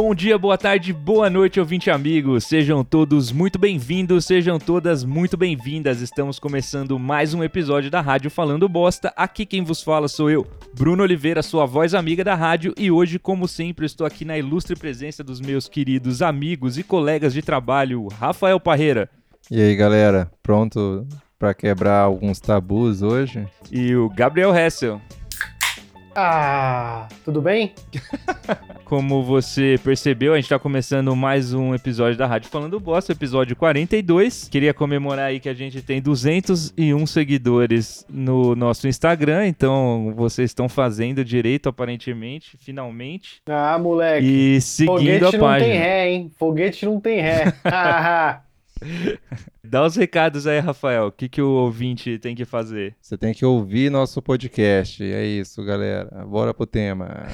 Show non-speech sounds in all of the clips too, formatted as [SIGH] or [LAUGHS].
Bom dia, boa tarde, boa noite, ouvinte amigos. Sejam todos muito bem-vindos, sejam todas muito bem-vindas. Estamos começando mais um episódio da Rádio Falando Bosta. Aqui quem vos fala sou eu, Bruno Oliveira, sua voz amiga da rádio, e hoje, como sempre, estou aqui na ilustre presença dos meus queridos amigos e colegas de trabalho, Rafael Parreira. E aí, galera, pronto para quebrar alguns tabus hoje? E o Gabriel Hessel. Ah, tudo bem? Como você percebeu, a gente está começando mais um episódio da Rádio Falando Bosta, episódio 42. Queria comemorar aí que a gente tem 201 seguidores no nosso Instagram, então vocês estão fazendo direito, aparentemente, finalmente. Ah, moleque. E seguindo Foguete a página. Foguete não tem ré, hein? Foguete não tem ré. [LAUGHS] [LAUGHS] [LAUGHS] Dá os recados aí, Rafael. O que, que o ouvinte tem que fazer? Você tem que ouvir nosso podcast. É isso, galera. Bora pro tema.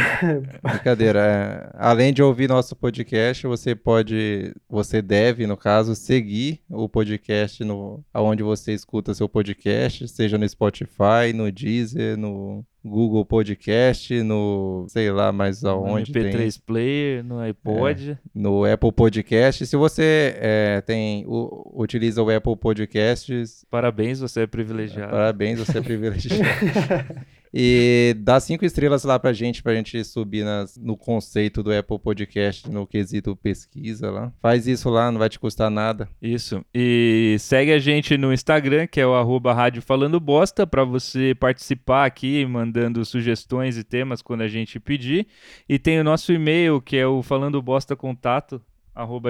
[LAUGHS] Brincadeira. É, além de ouvir nosso podcast, você pode, você deve, no caso, seguir o podcast no aonde você escuta seu podcast, seja no Spotify, no Deezer, no Google Podcast, no sei lá mais aonde. No MP3 tem. Player, no iPod. É, no Apple Podcast. Se você é, tem, o, utiliza o Apple Podcasts. Parabéns, você é privilegiado. Parabéns, você é privilegiado. [LAUGHS] E dá cinco estrelas lá pra gente, pra gente subir nas, no conceito do Apple Podcast, no quesito pesquisa lá. Faz isso lá, não vai te custar nada. Isso. E segue a gente no Instagram, que é o arroba Rádio Falando Bosta, pra você participar aqui, mandando sugestões e temas quando a gente pedir. E tem o nosso e-mail, que é o falando bosta contato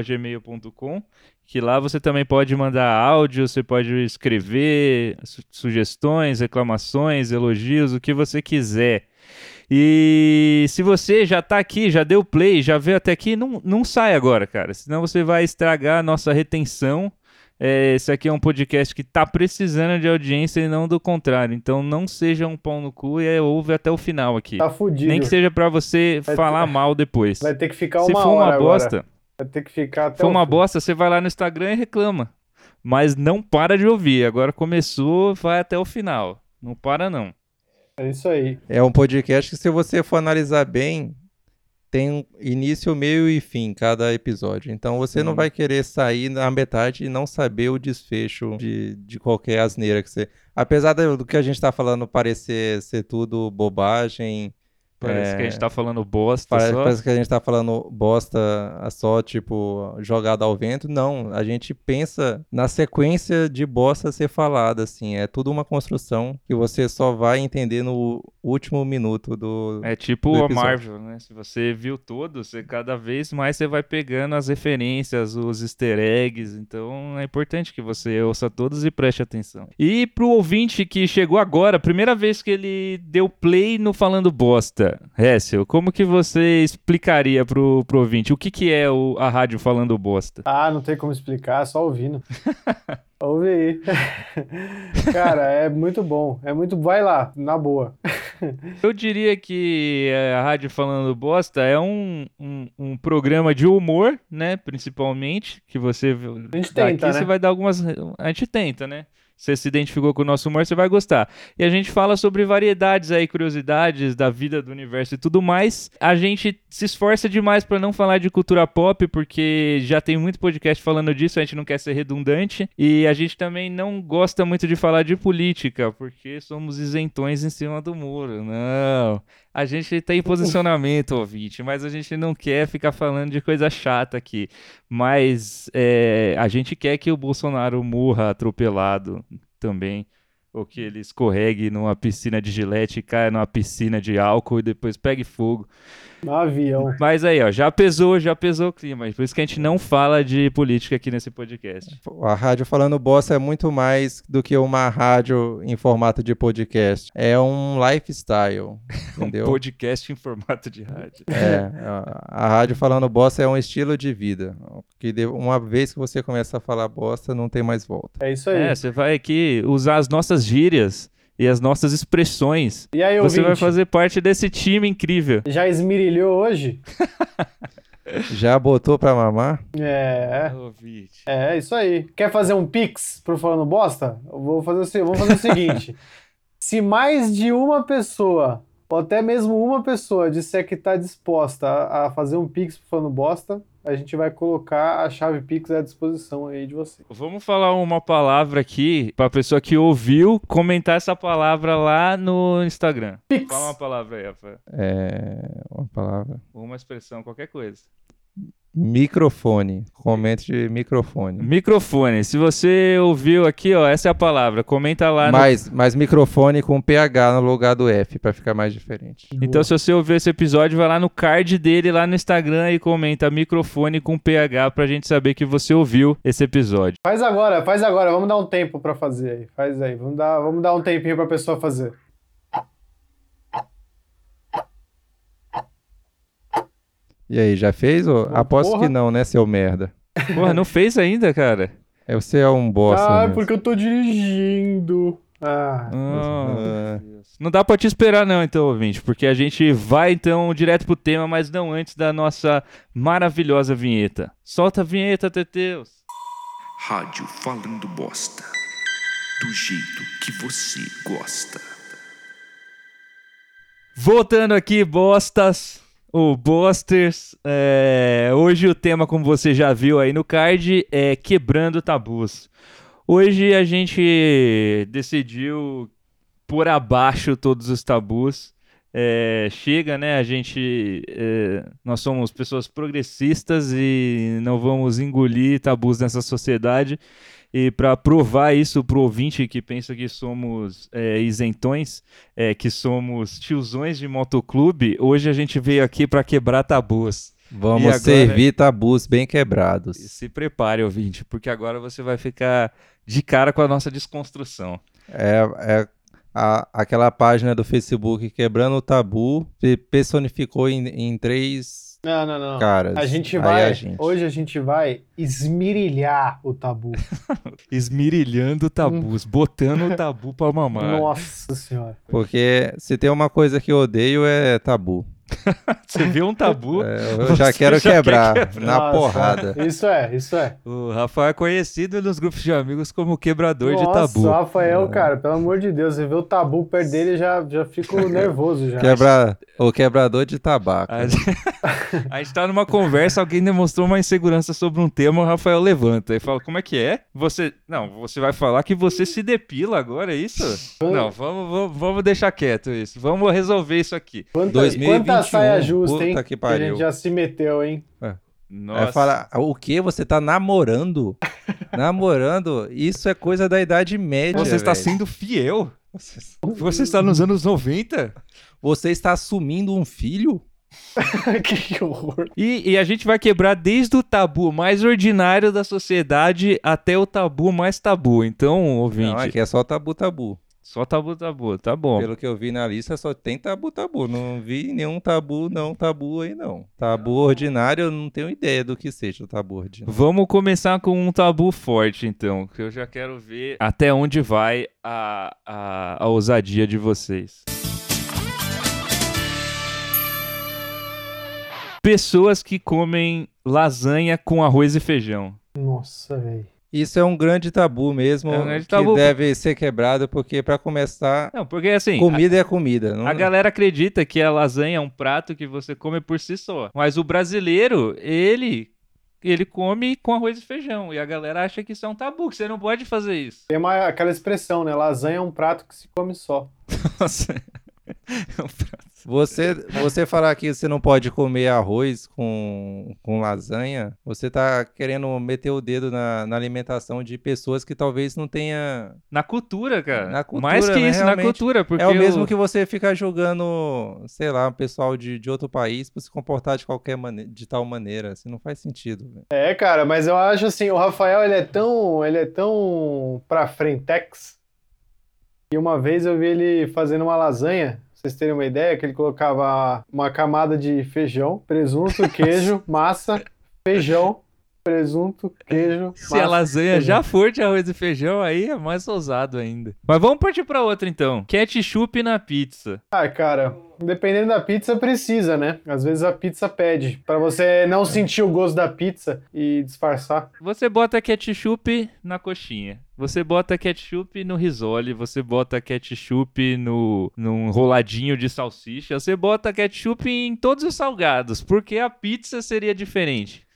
gmail.com, que lá você também pode mandar áudio, você pode escrever sugestões, reclamações, elogios, o que você quiser. E se você já está aqui, já deu play, já veio até aqui, não, não sai agora, cara, senão você vai estragar a nossa retenção. É, esse aqui é um podcast que está precisando de audiência e não do contrário. Então não seja um pão no cu e é, ouve até o final aqui. Tá fudido. Nem que seja para você vai falar ter... mal depois. Vai ter que ficar Se uma for uma bosta, agora. Vai ter que ficar até. Se for uma fim. bosta, você vai lá no Instagram e reclama. Mas não para de ouvir. Agora começou, vai até o final. Não para, não. É isso aí. É um podcast que, se você for analisar bem, tem início, meio e fim cada episódio. Então você hum. não vai querer sair na metade e não saber o desfecho de, de qualquer asneira que você. Apesar do que a gente está falando parecer ser tudo bobagem Parece é... que a gente tá falando bosta parece, só. Parece que a gente tá falando bosta só, tipo, jogada ao vento. Não, a gente pensa na sequência de bosta ser falada, assim. É tudo uma construção que você só vai entender no último minuto do É tipo do a Marvel, né? Se você viu tudo, você cada vez mais você vai pegando as referências, os easter eggs. Então é importante que você ouça todos e preste atenção. E pro ouvinte que chegou agora, primeira vez que ele deu play no Falando Bosta, Hessel, como que você explicaria pro, pro ouvinte o que, que é o, a rádio falando bosta? Ah, não tem como explicar, só ouvindo. [LAUGHS] Ouve aí. [LAUGHS] Cara, é muito bom. É muito. Vai lá, na boa. [LAUGHS] Eu diria que a Rádio Falando Bosta é um, um, um programa de humor, né? Principalmente. Que você. A gente tenta. Aqui né? você vai dar algumas. A gente tenta, né? Você se identificou com o nosso humor, você vai gostar. E a gente fala sobre variedades aí, curiosidades da vida, do universo e tudo mais. A gente se esforça demais para não falar de cultura pop, porque já tem muito podcast falando disso, a gente não quer ser redundante. E a gente também não gosta muito de falar de política, porque somos isentões em cima do muro. Não. A gente tem posicionamento, ouvinte, mas a gente não quer ficar falando de coisa chata aqui. Mas é, a gente quer que o Bolsonaro morra atropelado também ou que ele escorregue numa piscina de gilete, caia numa piscina de álcool e depois pegue fogo. No avião. Mas aí, ó, já pesou, já pesou o clima. Por isso que a gente não fala de política aqui nesse podcast. A rádio falando bosta é muito mais do que uma rádio em formato de podcast. É um lifestyle, [LAUGHS] entendeu? um podcast em formato de rádio. É, a rádio falando bosta é um estilo de vida. Que uma vez que você começa a falar bosta, não tem mais volta. É isso aí. É, você vai aqui usar as nossas gírias e as nossas expressões. E aí, Você vai fazer parte desse time incrível. Já esmirilhou hoje? [LAUGHS] Já botou pra mamar? É. É, isso aí. Quer fazer um pix pro Falando Bosta? Eu vou fazer o, vamos fazer o seguinte. [LAUGHS] Se mais de uma pessoa ou até mesmo uma pessoa disser que está disposta a, a, fazer um Pix falando bosta, a gente vai colocar a chave Pix à disposição aí de você. Vamos falar uma palavra aqui para a pessoa que ouviu comentar essa palavra lá no Instagram. Pix. Fala uma palavra aí, Rafael. É. Uma palavra. Uma expressão, qualquer coisa. Microfone. Comente de microfone. Microfone. Se você ouviu aqui, ó, essa é a palavra. Comenta lá. Mais, no... mais microfone com PH no lugar do F, para ficar mais diferente. Então, se você ouviu esse episódio, vai lá no card dele, lá no Instagram e comenta microfone com PH pra gente saber que você ouviu esse episódio. Faz agora, faz agora. Vamos dar um tempo para fazer aí. Faz aí. Vamos dar, vamos dar um tempinho pra pessoa fazer. E aí, já fez? Ou... Aposto que não, né, seu merda? Porra, não fez ainda, cara? É, você é um bosta. Ah, mesmo. porque eu tô dirigindo. Ah. ah. Não dá pra te esperar não, então, ouvinte, porque a gente vai, então, direto pro tema, mas não antes da nossa maravilhosa vinheta. Solta a vinheta, Teteus. Rádio Falando Bosta. Do jeito que você gosta. Voltando aqui, bostas o Bosters. É... Hoje o tema, como você já viu aí no card, é quebrando tabus. Hoje a gente decidiu por abaixo todos os tabus. É, chega, né? A gente. É, nós somos pessoas progressistas e não vamos engolir tabus nessa sociedade. E para provar isso para o ouvinte que pensa que somos é, isentões, é, que somos tiozões de motoclube, hoje a gente veio aqui para quebrar tabus. Vamos agora... servir tabus bem quebrados. Se prepare, ouvinte, porque agora você vai ficar de cara com a nossa desconstrução. É, é a, aquela página do Facebook Quebrando o Tabu personificou em, em três não, não, não. Caras, a gente vai. A gente... Hoje a gente vai esmirilhar o tabu. [LAUGHS] Esmirilhando tabus, hum. botando o tabu pra mamar. Nossa senhora. Porque se tem uma coisa que eu odeio é tabu. [LAUGHS] Você viu um tabu? É, eu já quero já quebrar, quebrar, na Nossa, porrada. Isso é, isso é. O Rafael é conhecido nos grupos de amigos como quebrador Nossa, de tabu. Nossa, Rafael, é. cara, pelo amor de Deus, você vê o tabu perto dele já já fico [LAUGHS] nervoso já. Quebra... O quebrador de tabaco. A gente... [LAUGHS] a gente tá numa conversa, alguém demonstrou uma insegurança sobre um tema, o Rafael levanta e fala: "Como é que é? Você, não, você vai falar que você se depila agora, é isso? não, vamos, vamos, vamos deixar quieto isso. Vamos resolver isso aqui. Quanta, 2021. Quanta saia justa, hein? Que, pariu. que a gente já se meteu, hein? É. Nossa. fala, o que? Você tá namorando? [LAUGHS] namorando? Isso é coisa da Idade Média. Você está sendo fiel? Você está nos anos 90? Você está assumindo um filho? [LAUGHS] que horror. E, e, a gente vai quebrar desde o tabu mais ordinário da sociedade até o tabu mais tabu. Então, ouvinte. Não, aqui é só tabu tabu. Só tabu tabu, tá bom. Pelo que eu vi na lista, só tem tabu tabu. Não vi nenhum tabu não tabu aí não. Tabu ordinário, eu não tenho ideia do que seja o tabu ordinário. Vamos começar com um tabu forte, então, que eu já quero ver até onde vai a, a, a ousadia de vocês. Pessoas que comem lasanha com arroz e feijão. Nossa, velho. Isso é um grande tabu mesmo, é um grande tabu. que deve ser quebrado, porque para começar, não, porque assim, comida a, é comida. Não... A galera acredita que a lasanha é um prato que você come por si só, mas o brasileiro, ele ele come com arroz e feijão. E a galera acha que isso é um tabu, que você não pode fazer isso. Tem uma, aquela expressão, né? Lasanha é um prato que se come só. [LAUGHS] Nossa. [LAUGHS] é um prato você, você falar que você não pode comer arroz com, com lasanha, você está querendo meter o dedo na, na, alimentação de pessoas que talvez não tenha. Na cultura, cara. Na cultura, Mais que né, isso, realmente. na cultura. Porque é o mesmo que você ficar julgando, sei lá, um pessoal de, de outro país por se comportar de qualquer maneira, de tal maneira. Assim, não faz sentido. Véio. É, cara, mas eu acho assim, o Rafael, ele é tão. Ele é tão pra frentex. E uma vez eu vi ele fazendo uma lasanha vocês terem uma ideia, que ele colocava uma camada de feijão, presunto, [LAUGHS] queijo, massa, feijão, presunto, queijo. Se a massa, lasanha feijão. já for de arroz e feijão, aí é mais ousado ainda. Mas vamos partir pra outra então. Ketchup na pizza. Ah, cara, dependendo da pizza, precisa, né? Às vezes a pizza pede. Pra você não sentir o gosto da pizza e disfarçar. Você bota ketchup na coxinha. Você bota ketchup no risole, você bota ketchup no num roladinho de salsicha, você bota ketchup em todos os salgados, porque a pizza seria diferente.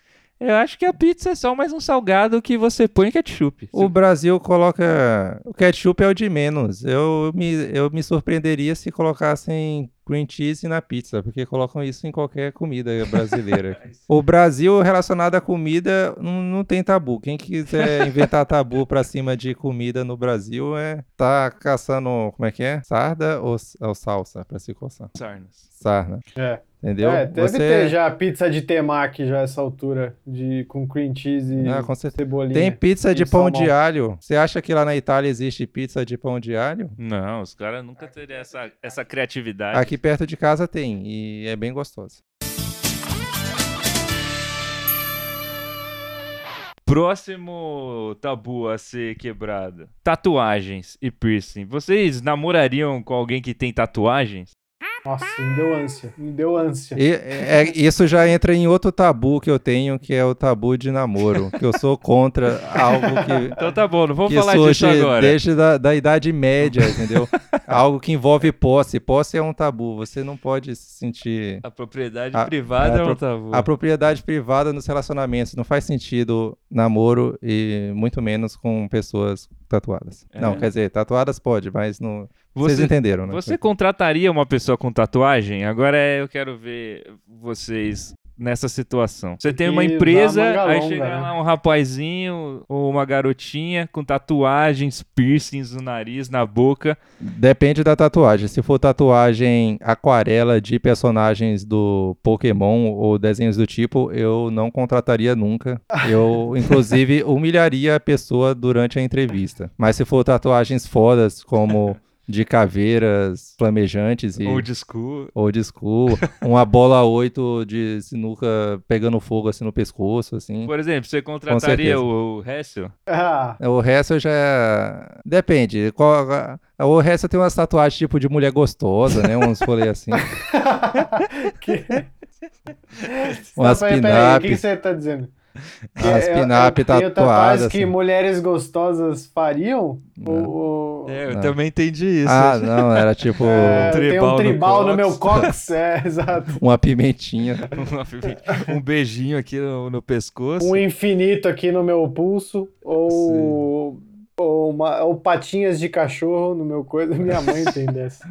Eu acho que a pizza é só mais um salgado que você põe ketchup. O Brasil coloca. O ketchup é o de menos. Eu me, eu me surpreenderia se colocassem cream cheese na pizza, porque colocam isso em qualquer comida brasileira. [LAUGHS] o Brasil, relacionado à comida, não, não tem tabu. Quem quiser [LAUGHS] inventar tabu pra cima de comida no Brasil é tá caçando. Como é que é? Sarda ou, ou salsa pra se coçar? Sarnas. Sarna. É. Entendeu? É, deve Você- ter já pizza de temaki já essa altura, de, com cream cheese e Ah, com certeza. cebolinha. Tem pizza de e pão salmão. de alho. Você acha que lá na Itália existe pizza de pão de alho? Não, os caras nunca teriam essa, essa criatividade. Aqui perto de casa tem e é bem gostosa. Próximo tabu a ser quebrado: tatuagens e piercing. Vocês namorariam com alguém que tem tatuagens? Nossa, me deu ânsia. Me deu ânsia. E, é- isso já entra em outro tabu que eu tenho, que é o tabu de namoro. Que eu sou contra algo que, [LAUGHS] Então tá bom, não vamos falar disso agora. desde da, da Idade Média, entendeu? algo que envolve posse. Posse é um tabu. Você não pode se sentir. A propriedade A- privada a é um tabu. A propriedade privada nos relacionamentos. Não faz sentido namoro e muito menos com pessoas tatuadas. É. Não, quer dizer, tatuadas pode, mas não. Vocês Você, entenderam, né? você contrataria uma pessoa com tatuagem? Agora é, eu quero ver vocês nessa situação. Você tem uma empresa, aí chega né? lá um rapazinho ou uma garotinha com tatuagens, piercings no nariz, na boca. Depende da tatuagem. Se for tatuagem aquarela de personagens do Pokémon ou desenhos do tipo, eu não contrataria nunca. Eu, [LAUGHS] inclusive, humilharia a pessoa durante a entrevista. Mas se for tatuagens fodas, como de caveiras flamejantes e. Old school. Old school, uma bola 8 de sinuca pegando fogo assim no pescoço, assim. Por exemplo, você contrataria o, o Hessel? Ah, O resto já. Depende. Qual- O resto tem umas tatuagens tipo de mulher gostosa, né? Uns rolê assim. [LAUGHS] que... Umas peraí, peraí, O que você tá dizendo? [LAUGHS] As pin-up tatuadas. tatuagens que assim. mulheres gostosas fariam? Não. Ou, ou- É, eu Não. também entendi isso. Ah, não, era tipo [LAUGHS] É, tenho tribal um no tribal no, cox. meu cox, [LAUGHS] é, exato. uma pimentinha. um beijinho aqui no, no pescoço. Um infinito aqui no meu pulso, ou, ou, uma- ou patinhas de cachorro no meu coisa. Minha mãe tem dessa.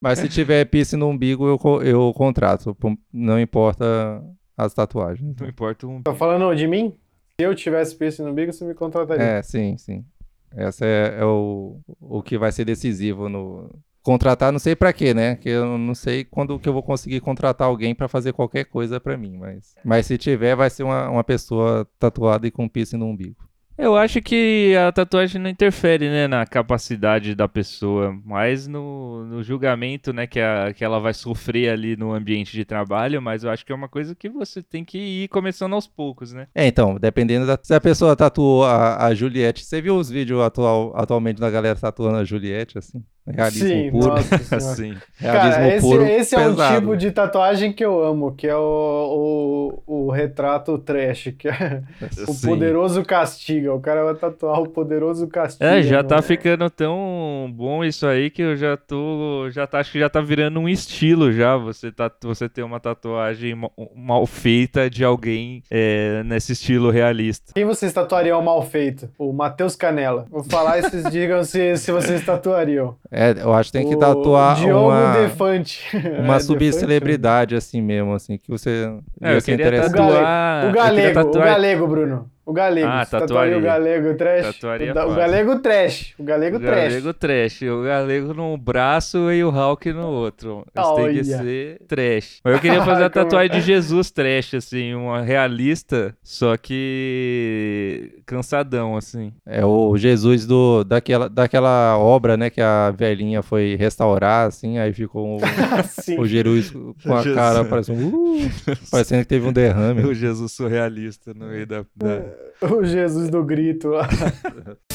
Mas se tiver piercing no umbigo, eu, eu contrato. Não importa as tatuagens. Não importa um. Tá falando de mim? Se eu tivesse piercing no umbigo, você me contrataria. É, sim, sim. Essa é, é o, o que vai ser decisivo no contratar, não sei pra quê, né? Que eu não sei quando que eu vou conseguir contratar alguém pra fazer qualquer coisa pra mim, mas mas se tiver vai ser uma, uma pessoa tatuada e com piercing no umbigo. Eu acho que a tatuagem não interfere, né, na capacidade da pessoa, mas no, no julgamento, né, que, a, que ela vai sofrer ali no ambiente de trabalho, mas eu acho que é uma coisa que você tem que ir começando aos poucos, né? É, então, dependendo da se a pessoa tatuou a, a Juliette, você viu os vídeos atual, atualmente da galera tatuando a Juliette assim? Realismo Sim, puro. nossa. [LAUGHS] Assim. Realismo Cara, esse, puro. esse é um pesado. tipo de tatuagem que eu amo, que é o, o, o retrato trash, que é o Sim. poderoso castiga. O cara vai tatuar o poderoso castiga. É, já no- tá ficando tão bom isso aí que eu já tô, já tá, acho que já tá virando um estilo já, você tá, você ter uma tatuagem ma- mal feita de alguém é, nesse estilo realista. Quem vocês tatuariam mal feito? O Matheus Canela. Vou falar e vocês [LAUGHS] digam se, se vocês tatuariam. É, eu acho que tem que O tatuar Diogo uma Defante. uma [LAUGHS] É, subcelebridade assim mesmo, assim, que você É, eu queria. O tatuar, O galego, o tatuar galego, Bruno. O galego. Ah, tatuaria o galego trash. Tatuaria o, da- o galego trash. O galego O trash. galego trash. O galego num braço e o Hulk no outro. Isso tem que ser trash. Mas eu queria [LAUGHS] fazer a tatuagem de Jesus trash, assim, uma realista, só que cansadão, assim. É o Jesus do, daquela, daquela obra, né, que a velhinha foi restaurar, assim, aí ficou o, [LAUGHS] Sim. o Jesus com a Jesus. cara parecendo, uh, parecendo que teve um derrame. O Jesus surrealista no meio da. da... O Jesus do grito lá. [LAUGHS]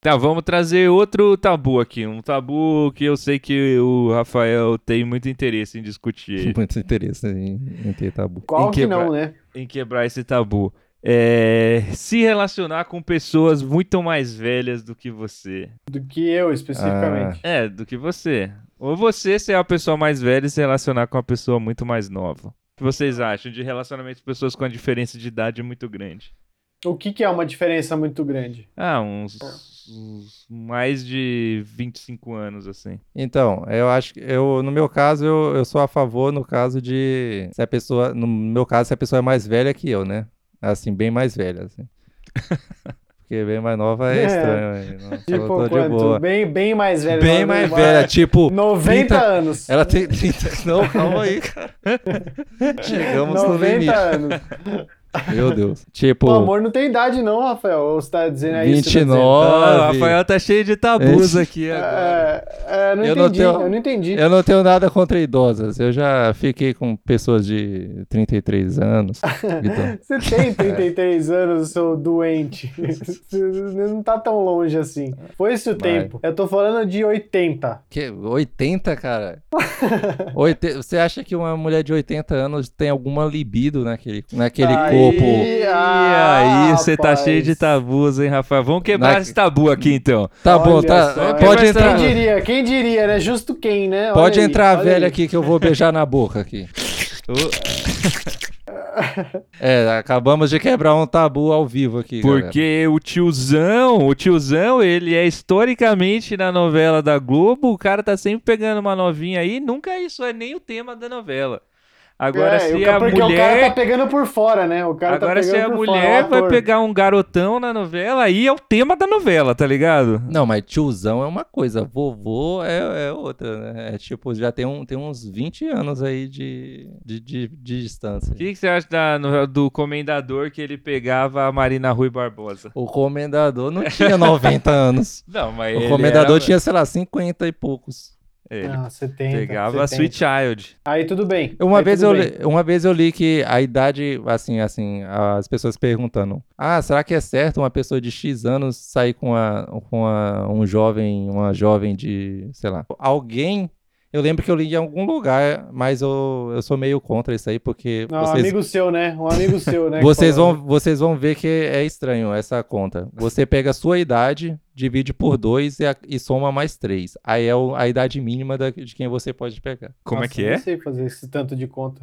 Tá, vamos trazer outro tabu aqui. Um tabu que eu sei que o Rafael tem muito interesse em discutir. [LAUGHS] Muito interesse em, em ter tabu. Qual Em que quebrar- não, né? em quebrar esse tabu. É, se relacionar com pessoas muito mais velhas do que você. Do que eu, especificamente. É, do que você. Ou você ser a pessoa mais velha e se relacionar com uma pessoa muito mais nova. O que vocês acham de relacionamento com pessoas com a diferença de idade muito grande? O que, que é uma diferença muito grande? Ah, uns, uns mais de 25 anos, assim. Então, eu acho que eu, no meu caso, eu, eu sou a favor no caso de se a pessoa, no meu caso, se a pessoa é mais velha que eu, né? Assim, bem mais velha, assim. [LAUGHS] Porque bem mais nova é É. estranho. não, [LAUGHS] Tipo, de boa. Bem, bem mais velho. Bem mais velha, tipo, 90 30 anos. ela tem 30. [LAUGHS] Não, calma aí, cara. [LAUGHS] Chegamos no 90 limite. anos. Meu Deus. [LAUGHS] Tipo, O amor não tem idade, não, Rafael. Ou você tá dizendo aí? você tá dizendo? 29. Ah, o Rafael tá cheio de tabus Esse- aqui agora. É, é, não Eu não entendi. tenho- Eu não entendi. eu não tenho nada contra idosas. Eu já fiquei com pessoas de 33 anos. [LAUGHS] Então, Você tem [LAUGHS] 33 anos, seu doente. Você não tá tão longe assim. Foi esse o Vai. tempo. Eu tô falando de 80. que 80, cara? Oite- Você acha que uma mulher de 80 anos tem alguma libido naquele, naquele Aí- corpo? E aí, você tá cheio de tabus, hein, Rafael? Vamos quebrar Na- esse tabu aqui, então. Tá bom, tá. só, Pode quem entrar. Quem diria? Quem diria, né? Justo quem, né? Olha Pode aí, entrar a velha aí. aqui que eu vou beijar na boca aqui. O- [LAUGHS] É, acabamos de quebrar um tabu ao vivo aqui. galera. Porque o tiozão, o tiozão, ele é historicamente na novela da Globo, o cara tá sempre pegando uma novinha aí, nunca isso é nem o tema da novela. Agora, É, se ca- a porque o cara mulher. tá pegando por fora, né? O cara Agora, tá se pegando a por fora, mulher o vai ator. pegar um garotão na novela, aí é o tema da novela, tá ligado? Não, mas tiozão é uma coisa, vovô é, é outra, né? É tipo, já tem, um, tem uns 20 anos aí de, de, de, de distância. O que, que você acha da- no- do comendador que ele pegava a Marina Rui Barbosa? O comendador não tinha 90 anos. [LAUGHS] Não, mas O ele comendador era- tinha, sei lá, 50 e poucos. Ele Ah, 70, pegava a 70. Sweet Child. Aí tudo bem. Uma Aí vez, eu bem. li, uma vez eu li que a idade, assim, assim, as pessoas perguntando: Ah, será que é certo uma pessoa de X anos sair com, a, com a, um jovem, uma jovem de, sei lá, alguém. Eu lembro que eu li em algum lugar, mas eu, eu sou meio contra isso aí, porque Não, um vocês, amigo seu, né? Um amigo seu, né? que vocês, vão, vocês vão ver que é estranho essa conta. Você pega a sua idade, divide por dois e, a- e soma mais três. Aí é o- a idade mínima da- de quem você pode pegar. Como é Nossa, que eu é? Não sei fazer esse tanto de conta.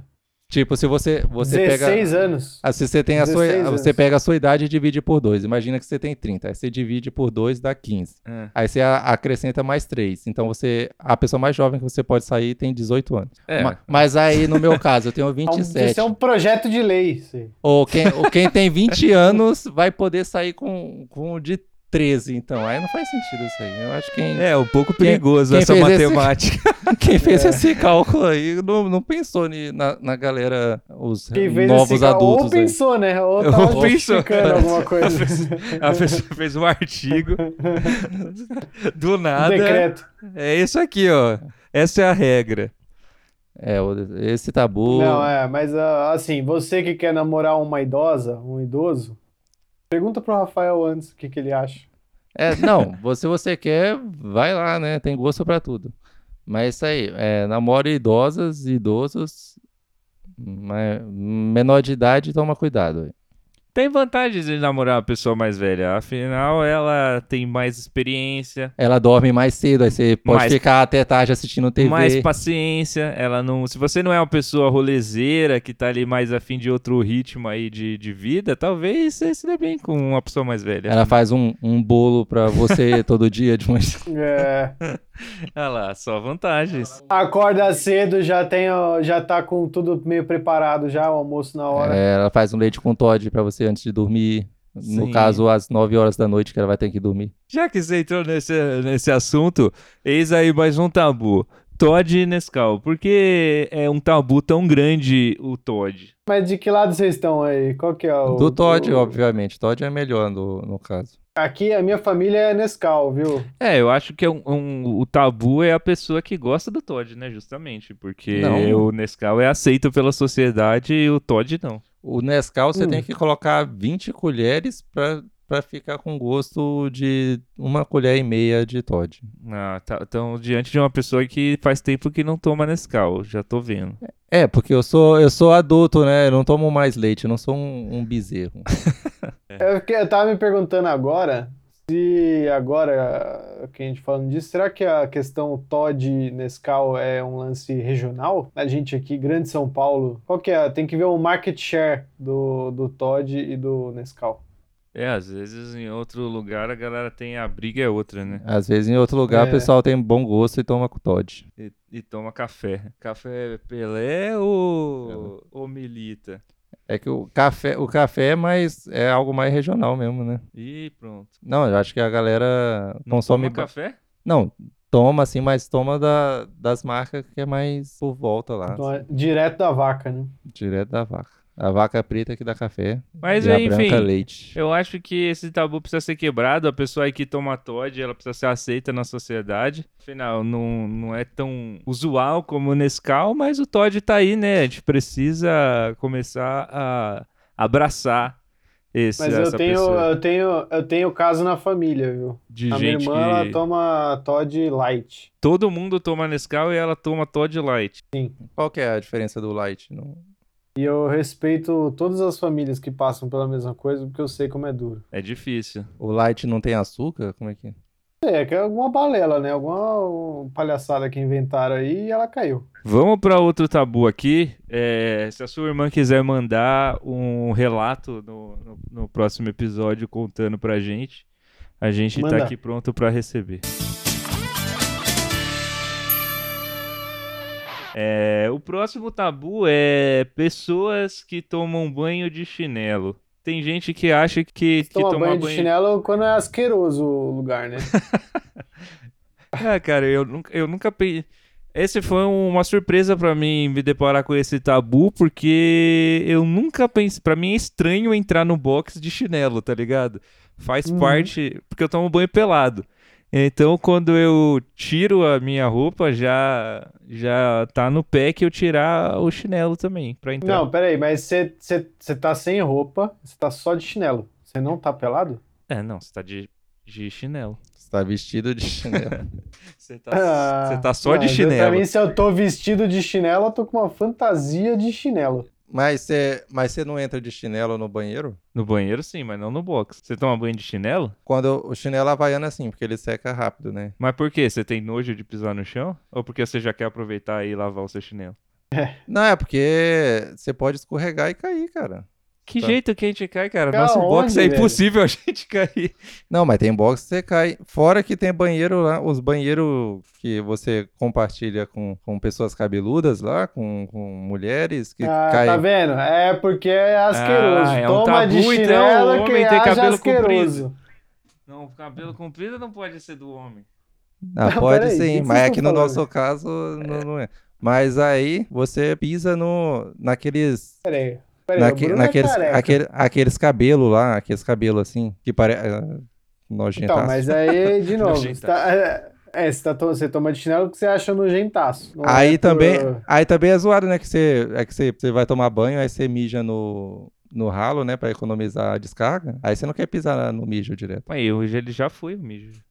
Tipo, se você, você pega. 16 anos. Ah, se você tem a sua, 16 você anos. pega a sua idade e divide por 2. Imagina que você tem 30. Aí você divide por 2 dá 15. É. Aí você acrescenta mais 3. Então você a pessoa mais jovem que você pode sair tem 18 anos. É. Ma- Mas aí no meu caso eu tenho [LAUGHS] É um- 27. Isso é um projeto de lei. aí. Ou quem, ou quem tem 20 [LAUGHS] anos vai poder sair com com o de 13, então. Aí não faz sentido isso aí. Eu acho que quem, É, um pouco Quem- perigoso quem essa fez esse- matemática. [LAUGHS] quem fez É. esse cálculo aí não, não pensou ni- na, na galera, os Quem fez novos adultos Ou aí. pensou, né? Ou [LAUGHS] Ou tava pensou. justificando alguma [LAUGHS] coisa. A pessoa fez um artigo do nada. Decreto. É isso aqui, ó. Essa é a regra. É, o- esse tabu. Não, é, mas ah, assim, você que quer namorar uma idosa, um idoso, pergunta pro Rafael antes o que, que ele acha. É, não, você você quer, vai lá, né? Tem gosto pra tudo. Mas isso aí, é, namore idosas e idosos, menor de idade, toma cuidado. Tem vantagens de namorar uma pessoa mais velha. Afinal, ela tem mais experiência, Ela dorme mais cedo, aí você pode Mais- ficar até tarde assistindo TV. mais paciência. Ela não. Se você não é uma pessoa rolezeira que tá ali mais afim de outro ritmo aí de, de vida, talvez você se dê bem com uma pessoa mais velha. Ela faz um, um bolo pra você [LAUGHS] todo dia de manhã. É. Olha lá, só vantagens. Acorda cedo, já tem, ó, já tá com tudo meio preparado já, o almoço na hora. É, ela faz um leite com Todd pra você antes de dormir. No Sim. caso, às 9 horas da noite que ela vai ter que dormir. Já que você entrou nesse, nesse assunto, eis aí mais um tabu. Todd e Nescau. Por que é um tabu tão grande o Todd? Mas de que lado vocês estão aí? Qual que é o. Do Todd, o- obviamente. Todd é melhor no, no caso. Aqui a minha família é Nescau, viu? É, eu acho que é um, um- o tabu é a pessoa que gosta do Todd, né? Justamente. Porque Não. o Nescau é aceito pela sociedade e o Todd não. O Nescau você Hum. tem que colocar 20 colheres pra, pra ficar com gosto de uma colher e meia de Todd. Ah, tá, então, diante de uma pessoa que faz tempo que não toma Nescau, já tô vendo. É, porque eu sou, eu sou adulto, né? Eu não tomo mais leite, eu não sou um, um bezerro. [LAUGHS] Eu, fiquei- eu tava me perguntando agora se agora que a gente falando disso, será que a questão Todd Nescau é um lance regional? A gente aqui, Grande São Paulo, qual que é? Tem que ver o market share do, do Todd e do Nescau. É, às vezes em outro lugar a galera tem a briga é outra, né? Às vezes em outro lugar É. o pessoal tem bom gosto e toma com Todd. E, e toma café. Café Pelé ou, ou Milita? É que o café, o café é mais é algo mais regional mesmo, né? E pronto. Não, eu acho que a galera Não consome toma café? Não, toma assim, mas toma da, das marcas que é mais por volta lá, Então, é direto da vaca, né? direto da vaca. A vaca preta que dá café. Mas e a aí, enfim, branca leite. Eu acho que esse tabu precisa ser quebrado. A pessoa aí que toma Todd, ela precisa ser aceita na sociedade. Afinal, não, não é tão usual como o Nescau, mas o Todd tá aí, né? A gente precisa começar a abraçar esse, Mas eu tenho, pessoa. eu tenho, eu tenho caso na família, viu? De a minha irmã, que... ela toma Todd Light. Todo mundo toma Nescau e ela toma Todd Light. Qual que é a diferença do light? Não- E eu respeito todas as famílias que passam pela mesma coisa, porque eu sei como é duro. É difícil. O light não tem açúcar? Como é que é? É, que é alguma balela, né? Alguma palhaçada que inventaram aí e ela caiu. Vamos para outro tabu aqui. É, se a sua irmã quiser mandar um relato no, no- no próximo episódio contando pra gente, a gente tá Manda. aqui pronto pra receber. É, o próximo tabu é pessoas que tomam banho de chinelo. Tem gente que acha que, que Toma banho banho de chinelo quando é asqueroso o lugar, né? Ah, [LAUGHS] cara, eu nunca, eu nunca pensei. Esse foi um- uma surpresa pra mim me deparar com esse tabu, porque eu nunca pensei. Pra mim é estranho entrar no box de chinelo, tá ligado? Faz Uhum. parte. Porque eu tomo banho pelado. Então, quando eu tiro a minha roupa, já já tá no pé que eu tirar o chinelo também, pra entrar. Não, peraí, mas você você- você tá sem roupa, você tá só de chinelo. Você não tá pelado? É, não, você tá de, de chinelo. Você tá vestido de chinelo. [LAUGHS] Você tá, você tá só de Não, Pra chinelo. mim, se eu tô vestido de chinelo, eu tô com uma fantasia de chinelo. Mas você mas você não entra de chinelo no banheiro? No banheiro, sim, mas não no box. Você toma banho de chinelo? Quando o chinelo havaiano é assim, porque ele seca rápido, né? Mas por quê? Você tem nojo de pisar no chão? Ou porque você já quer aproveitar e lavar o seu chinelo? Não, é porque você pode escorregar e cair, cara. Que Tá. jeito que a gente cai, cara? Nosso box é velho? impossível a gente cair. Não, mas tem box que você cai. Fora que tem banheiro lá, os banheiros que você compartilha com, com pessoas cabeludas lá, com, com mulheres que Ah, caem. tá vendo? É porque é asqueroso. Ah, é um Toma de tabu, então, chinelo o que homem tem cabelo asqueroso. Não, cabelo comprido não pode ser do homem. Ah, Não, pode que sim, mas aqui estão no falando? nosso caso não, não é. Mas aí você pisa no, naqueles. Peraí. Peraí, naque- é naqueles, aquele, aqueles cabelos lá, aqueles cabelos assim, que parece. Uh, nojentaço. Então, mas aí, de [LAUGHS] novo, tá, é, é, você, tá, você toma de chinelo porque você acha nojentaço. Não Aí é por- também, aí também é zoado, né? Que você, é que você, você vai tomar banho, aí você mija no, no ralo, né? Pra economizar a descarga. Aí você não quer pisar no mijo direto. Mas hoje ele já foi o mijo.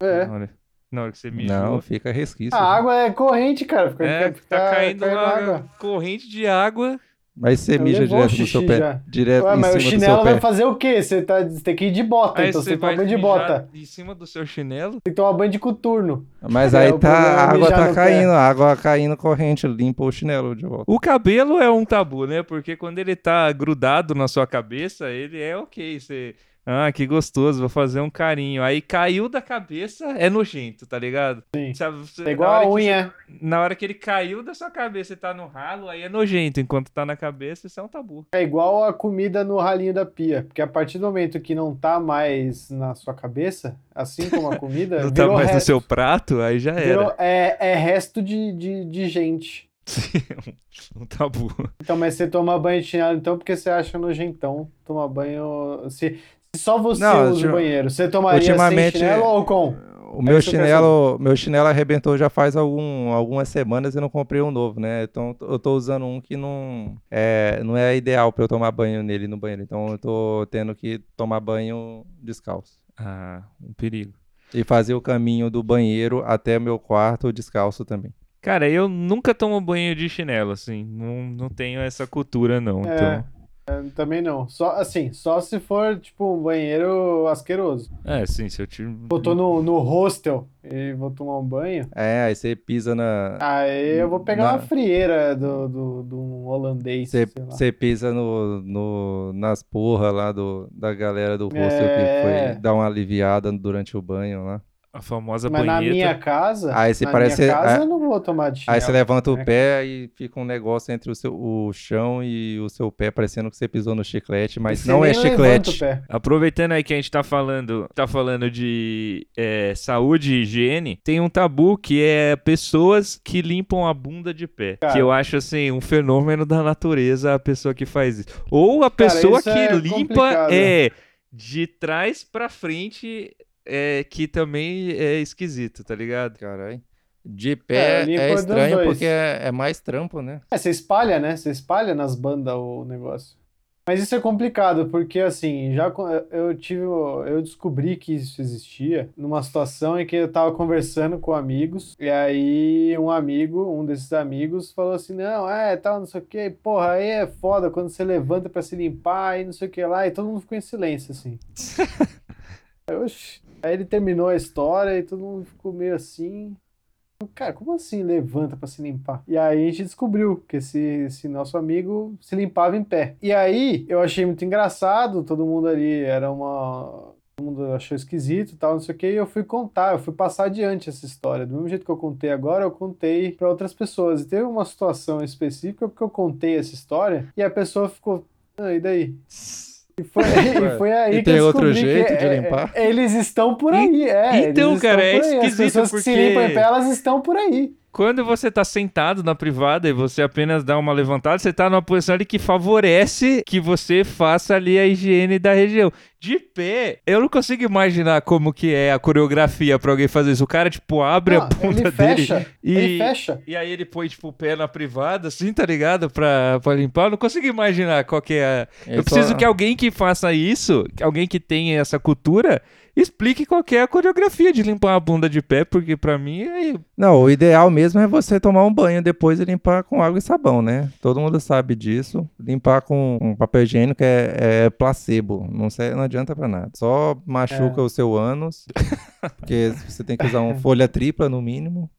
É. Na hora, na hora que você mijou. Não, fica resquício. A água é corrente, cara. Fica, É, fica- tá caindo caindo uma água. corrente de água Mas você Eu mija o direto no seu pé. já. Direto Ué, em mas o cima do chinelo seu vai pé. fazer o quê? Você, tá, você tem que ir de bota, Aí então você você toma banho de bota. em cima do seu chinelo? Tem que tomar banho de coturno. Mas [LAUGHS] É, aí o tá, é a água tá caindo, pé. a água caindo corrente, limpa o chinelo de volta. O cabelo é um tabu, né? Porque quando ele tá grudado na sua cabeça, ele é ok. Você. Ah, que gostoso, vou fazer um carinho. Aí caiu da cabeça, é nojento, tá ligado? Sim. Sabe, É igual a que unha. na hora que ele caiu da sua cabeça e tá no ralo, aí é nojento. Enquanto tá na cabeça, isso é um tabu. É igual a comida no ralinho da pia. Porque a partir do momento que não tá mais na sua cabeça, assim como a comida, [LAUGHS] Não tá mais no resto. seu prato, aí já Virou- era. é, é resto de, de, de gente. [LAUGHS] um tabu. Então, mas você toma banho de chinelo, então, porque você acha nojentão tomar banho. Se só você Não, usa o banheiro, você tomaria sem chinelo ou com? O meu quero chinelo, meu chinelo arrebentou já faz algum, algumas semanas e não comprei um novo, né? Então eu tô usando um que não é, não é ideal pra eu tomar banho nele no banheiro. Então eu tô tendo que tomar banho descalço. Ah, um perigo. E fazer o caminho do banheiro até meu quarto descalço também. Cara, eu nunca tomo banho de chinelo, assim. Não, não tenho essa cultura, não. É. Então. É, também não. Só assim, só se for, tipo, um banheiro asqueroso. É, sim, se eu tiro. Tô no, no hostel e vou tomar um banho. É, aí você pisa na. Aí eu vou pegar Na- uma frieira do, do, do um holandês, Você, sei lá. você pisa no, no, nas porra lá do, da galera do hostel É. que foi dar uma aliviada durante o banho lá. A famosa Mas na banheta. minha casa, Aí você na parece- minha casa aí- eu não vou tomar de chinelo. Aí você levanta o né? pé e fica um negócio entre o, seu, o chão e o seu pé, parecendo que você pisou no chiclete, mas Você não é chiclete. Aproveitando aí que a gente tá falando, tá falando de é, saúde e higiene, tem um tabu que é pessoas que limpam a bunda de pé. Cara. que eu acho assim, um fenômeno da natureza a pessoa que faz isso. Ou a Cara, pessoa isso que é limpa complicado. é de trás pra frente, é, que também é esquisito, tá ligado? Caralho. De É, pé é, dos estranho porque é, é mais trampo, né? É, você espalha, né? Você espalha nas bandas o negócio. Mas isso é complicado, porque assim, já eu tive, eu descobri que isso existia numa situação em que eu tava conversando com amigos, e aí um amigo, um desses amigos, falou assim: não, é, tal, não sei o que, porra, aí é foda quando você levanta pra se limpar e não sei o que lá, e todo mundo ficou em silêncio, assim. [LAUGHS] Oxi. Aí ele terminou a história e todo mundo ficou meio assim. Cara, como assim levanta pra se limpar? E aí a gente descobriu que esse, esse nosso amigo se limpava em pé. E aí eu achei muito engraçado, todo mundo ali era uma. Todo mundo achou esquisito e tal, não sei o que, e eu fui contar, eu fui passar adiante essa história. Do mesmo jeito que eu contei agora, eu contei pra outras pessoas. E teve uma situação específica que eu contei essa história e a pessoa ficou. Ah, e daí? E foi, e foi aí E que tem eu outro jeito que de é- limpar? é- eles estão por aí, é. Então, cara, é aí. As esquisito pessoas que se porque- limpam em pé, elas estão por aí. Quando você tá sentado na privada e você apenas dá uma levantada, você tá numa posição ali que favorece que você faça ali a higiene da região. De pé, eu não consigo imaginar como que é a coreografia pra alguém fazer isso. O cara, tipo, abre a Não, bunda ele dele fecha, e... ele fecha. E aí ele põe, tipo, o pé na privada, assim, tá ligado? Pra, pra limpar. Eu não consigo imaginar qual que é a... Eu preciso só- que alguém que faça isso, que alguém que tenha essa cultura, explique qual que é a coreografia de limpar a bunda de pé, porque pra mim é Não, o ideal mesmo é você tomar um banho depois e limpar com água e sabão, né? Todo mundo sabe disso. Limpar com um papel higiênico é, é placebo, não, sei, não adianta pra nada. Só machuca É. o seu ânus, [LAUGHS] porque você tem que usar uma folha tripla no mínimo.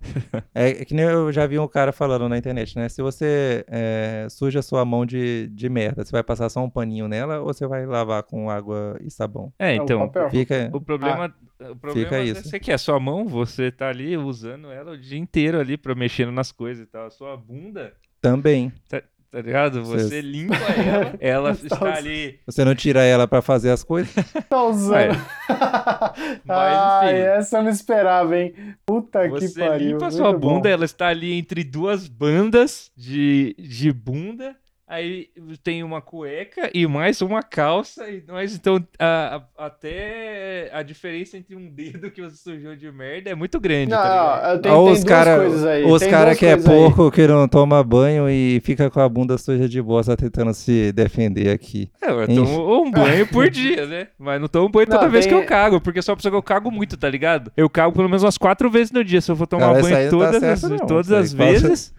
É, é que nem eu já vi um cara falando na internet, né? Se você é, suja a sua mão de, de merda, você vai passar só um paninho nela ou você vai lavar com água e sabão? É, É o então. Fica... o problema, o problema Fica é isso. você que é a sua mão, você tá ali usando ela o dia inteiro ali pra mexendo nas coisas e tal. A sua bunda, Também. tá ligado? Você Cês- limpa ela, [LAUGHS] ela Tá está usando. ali. Você não tira ela pra fazer as coisas? [LAUGHS] Tá usando. [LAUGHS] Mas, Ai, enfim. essa eu não esperava, hein? Puta que Você pariu. limpa a sua bom. bunda, ela está ali entre duas bandas de, de bunda. Aí tem uma cueca e mais uma calça. E mais, então, a- a- até a diferença entre um dedo que você sujou de merda é muito grande, Não, tá não, eu tenho, Ou tem os duas cara, coisas aí. os tem cara duas que é coisas aí. porco que não toma banho e fica com a bunda suja de bosta tentando se defender aqui. É, eu tomo um banho por dia, né? Mas não tomo banho toda Não, vez tem- que eu cago, porque uma pessoa que eu cago muito, tá ligado? Eu cago pelo menos umas quatro vezes no dia. Se eu for tomar Cara, banho tá todas, as, certo, não. todas as passa- vezes.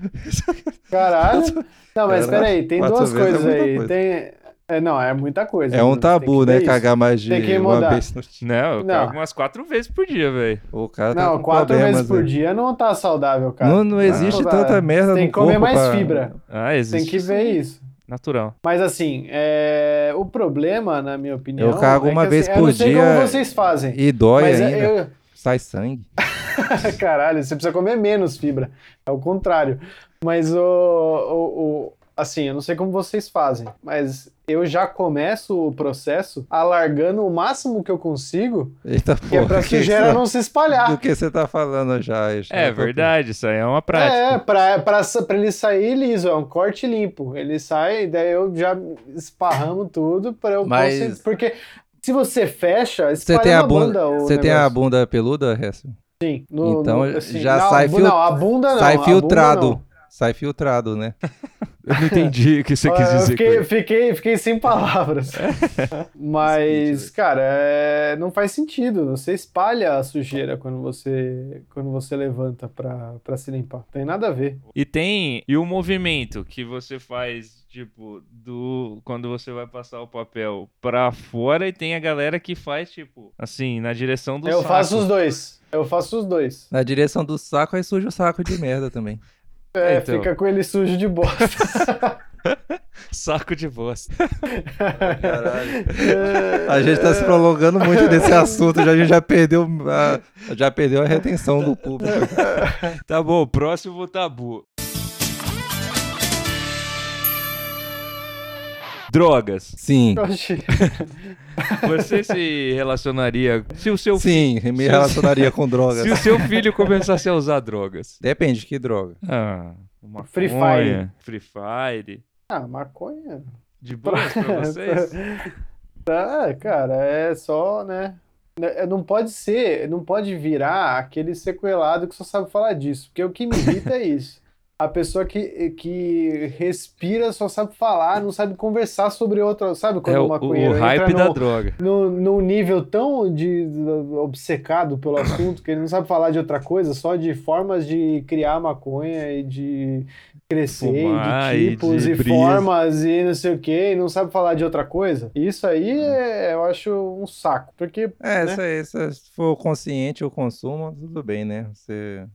Caralho. Não, mas peraí, tem duas vezes é coisas muita aí. coisa. Tem... É, não, é muita coisa. É um tabu, né? Cagar mais de Tem que uma mudar. vez no dia. Não, eu Não. cago umas quatro vezes por dia, velho. O cara tá Não, com quatro vezes por dia não tá saudável, cara. Não, não existe Não, tanta tá- merda Tem que comer mais pra- fibra. Ah, existe. Tem que ver isso. Natural. Mas assim, é... o problema, na minha opinião. Eu cago é uma que, vez assim, eu por não sei dia como vocês fazem. E dói mas é- ainda. eu, Sai sangue. [LAUGHS] Caralho, você precisa comer menos fibra. É o contrário. Mas o, o, o- Assim, eu não sei como vocês fazem, mas eu já começo o processo alargando o máximo que eu consigo, Eita que é porra. pra que sujeira isso- não se espalhar. Do que você tá falando já? isso É tô- verdade, isso aí é uma prática. É, pra, pra, pra ele sair liso, é um corte limpo. Ele sai, daí eu já esparramo tudo para eu Mas- conseguir. Porque se você fecha, Você tem a bunda, o você tem a bunda peluda, Hessel? Sim. no- Então, no- assim, já não, sai fil- Não, a bunda não. Sai a bunda filtrado. não. Sai filtrado, né? [LAUGHS] Eu não entendi o que você quis [LAUGHS] dizer. fiquei, fiquei, fiquei sem palavras. [LAUGHS] Mas, Speechless. cara, é, não faz sentido. Você espalha a sujeira quando você, quando você levanta pra, pra se limpar. Tem nada a ver. E tem. E o movimento que você faz, tipo, do. Quando você vai passar o papel pra fora, e tem a galera que faz, tipo, assim, na direção do eu saco. faço os dois. Eu faço os dois. Na direção do saco, aí suja o saco de merda também. [LAUGHS] É, então. fica com ele sujo de bosta. [LAUGHS] Saco de bosta. Caralho. A gente tá se prolongando muito nesse assunto, já, a gente já perdeu, a, já perdeu a retenção do público. [LAUGHS] Tá bom, próximo tabu. Drogas. Sim. [LAUGHS] Você se relacionaria. Se o seu, sim, me relacionaria [LAUGHS] com drogas. se o seu filho começasse a usar drogas. Depende de que droga. Ah, uma Free Free Fire. Ah, maconha. De boas pra [LAUGHS] vocês? Tá, cara, é só, né? É, Não pode ser, não pode virar aquele sequelado que só sabe falar disso. Porque o que me irrita é isso. A pessoa que, que respira só sabe falar, não sabe conversar sobre outra. Sabe quando É o o, maconheiro o entra hype no, da droga. no, num nível tão de, obcecado pelo assunto que ele não sabe falar de outra coisa, só de formas de criar maconha e de crescer, Fumar e e de tipos de e, formas e não sei o que, e não sabe falar de outra coisa. Isso aí é, eu acho um saco, porque É, Né? isso aí, se se for consciente o consumo, tudo bem, né? Você...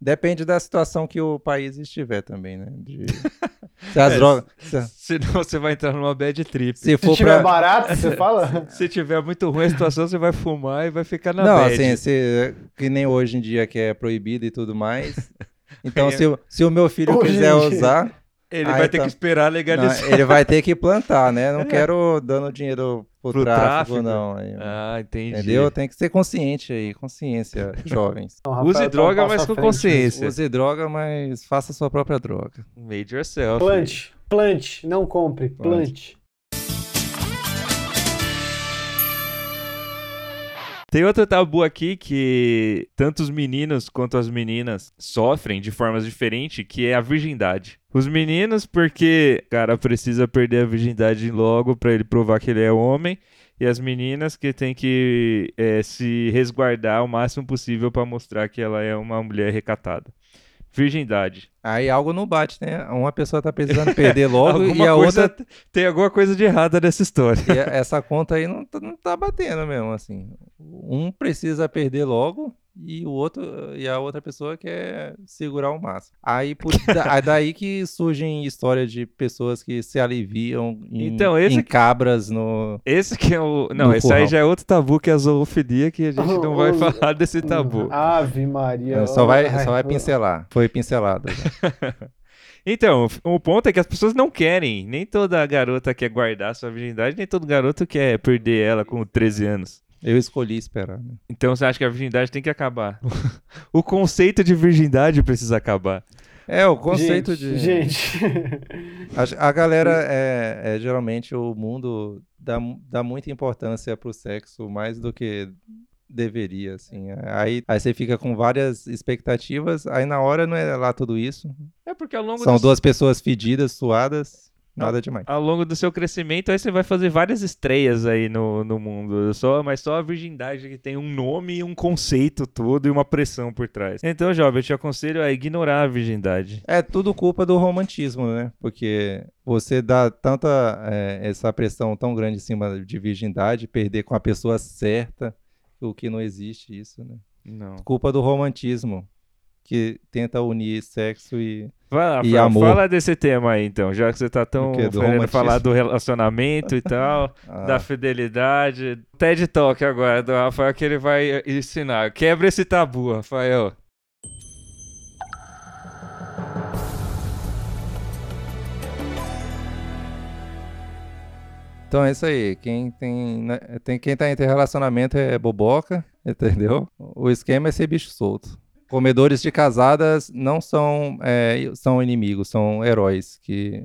Depende da situação que o país estiver também, né? De... [LAUGHS] Se as É, drogas... Se, Senão você vai entrar numa bad trip. se se for tiver pra... barato, você [LAUGHS] fala. Se tiver muito ruim a situação, você vai fumar e vai ficar na Não, bad. assim, se, que nem hoje em dia que é proibido e tudo mais. [LAUGHS] Então, É. se, o- se o meu filho Hoje quiser dia. usar, Ele Ah, vai ter então. que esperar não, legalizar. ele vai ter que plantar, né? Não [LAUGHS] quero dando dinheiro pro, Pro tráfico, tráfico? não. aí, Ah, entendi. Entendeu? Tem que ser consciente aí, consciência, [LAUGHS] jovens. Não, Use tá um droga, mas com frente. consciência. Use droga, mas faça sua própria droga. Made yourself. Plante, plante, não compre, plante. Tem outro tabu aqui que tanto os meninos quanto as meninas sofrem de formas diferentes, que é a virgindade. Os meninos, porque o cara precisa perder a virgindade logo pra ele provar que ele é homem, e as meninas que tem que eh, se resguardar o máximo possível pra mostrar que ela é uma mulher recatada. Virgindade. Aí algo não bate, né? Uma pessoa tá precisando perder [LAUGHS] logo e a outra. Tem alguma coisa de errada nessa história. essa conta aí não, tá- não tá batendo mesmo, assim. Um precisa perder logo e o outro e a outra pessoa quer segurar o máximo. Aí por, da- aí daí que surgem histórias de pessoas que se aliviam em, Então, esse em que- cabras no. Esse que é o. Não, esse aí já é outro tabu que é a zoofilia, que a gente não vai falar desse tabu. [LAUGHS] Ave Maria. Só vai, Ai, só vai pincelar. Foi pincelado. [LAUGHS] Então, o ponto é que as pessoas não querem. Nem toda garota quer guardar sua virgindade, nem todo garoto quer perder ela com 13 anos. Eu escolhi esperar. né? Então você acha que a virgindade tem que acabar. [LAUGHS] o conceito de virgindade precisa acabar. É, o conceito gente, de. Gente. [LAUGHS] A, a galera é, é geralmente o mundo dá, dá muita importância pro sexo mais do que deveria, assim. Aí, aí você fica com várias expectativas, aí na hora não é lá tudo isso. É porque ao longo São dos... duas pessoas fedidas, suadas, Nada demais. Ao longo do seu crescimento, aí você vai fazer várias estreias aí no, no mundo. Só, mas só a virgindade que tem um nome e um conceito todo e uma pressão por trás. Então, jovem, eu te aconselho a ignorar a virgindade. É tudo culpa do romantismo, né? Porque você dá tanta é, essa pressão tão grande em cima de virgindade, perder com a pessoa certa, o que não existe isso, né? Não. Culpa do romantismo, que tenta unir sexo e lá, E Fran, amor. fala desse tema aí, então, já que você tá tão querendo falar do relacionamento e tal, [LAUGHS] Ah. da fidelidade. TED Talk agora do Rafael que ele vai ensinar. Quebra esse tabu, Rafael. Então é isso aí. Quem tem, né, tem quem tá entre relacionamento é boboca, [LAUGHS] entendeu? O esquema é ser bicho solto. Comedores de casadas não são é, são inimigos, são heróis que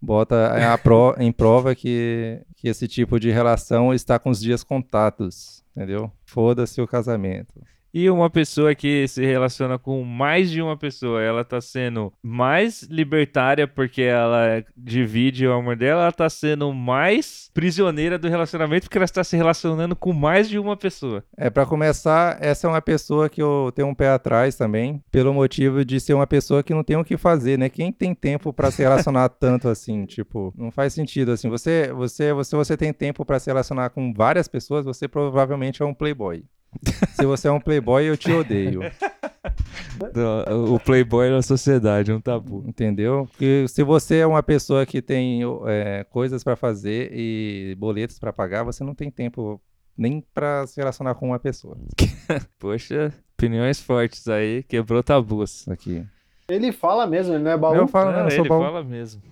bota a pro- [LAUGHS] em prova que, que esse tipo de relação está com os dias contados, entendeu? Foda-se o casamento. E uma pessoa que se relaciona com mais de uma pessoa, ela tá sendo mais libertária porque ela divide o amor dela, ela tá sendo mais prisioneira do relacionamento porque ela está se relacionando com mais de uma pessoa. É, para começar, essa é uma pessoa que eu tenho um pé atrás também, pelo motivo de ser uma pessoa que não tem o que fazer, né? Quem tem tempo para se relacionar [LAUGHS] tanto assim, tipo, não faz sentido assim. Você, você, você, você tem tempo para se relacionar com várias pessoas, você provavelmente é um playboy. Se você é um playboy, eu te odeio, [LAUGHS] O playboy na sociedade, um tabu. entendeu? Porque se você é uma pessoa que tem é, coisas para fazer e boletos para pagar, você não tem tempo nem para se relacionar com uma pessoa. [LAUGHS] Poxa, opiniões fortes aí, quebrou tabus. Aqui. Ele fala mesmo, ele não é baú. Eu falo? Ah, Eu sou ele bom. fala mesmo.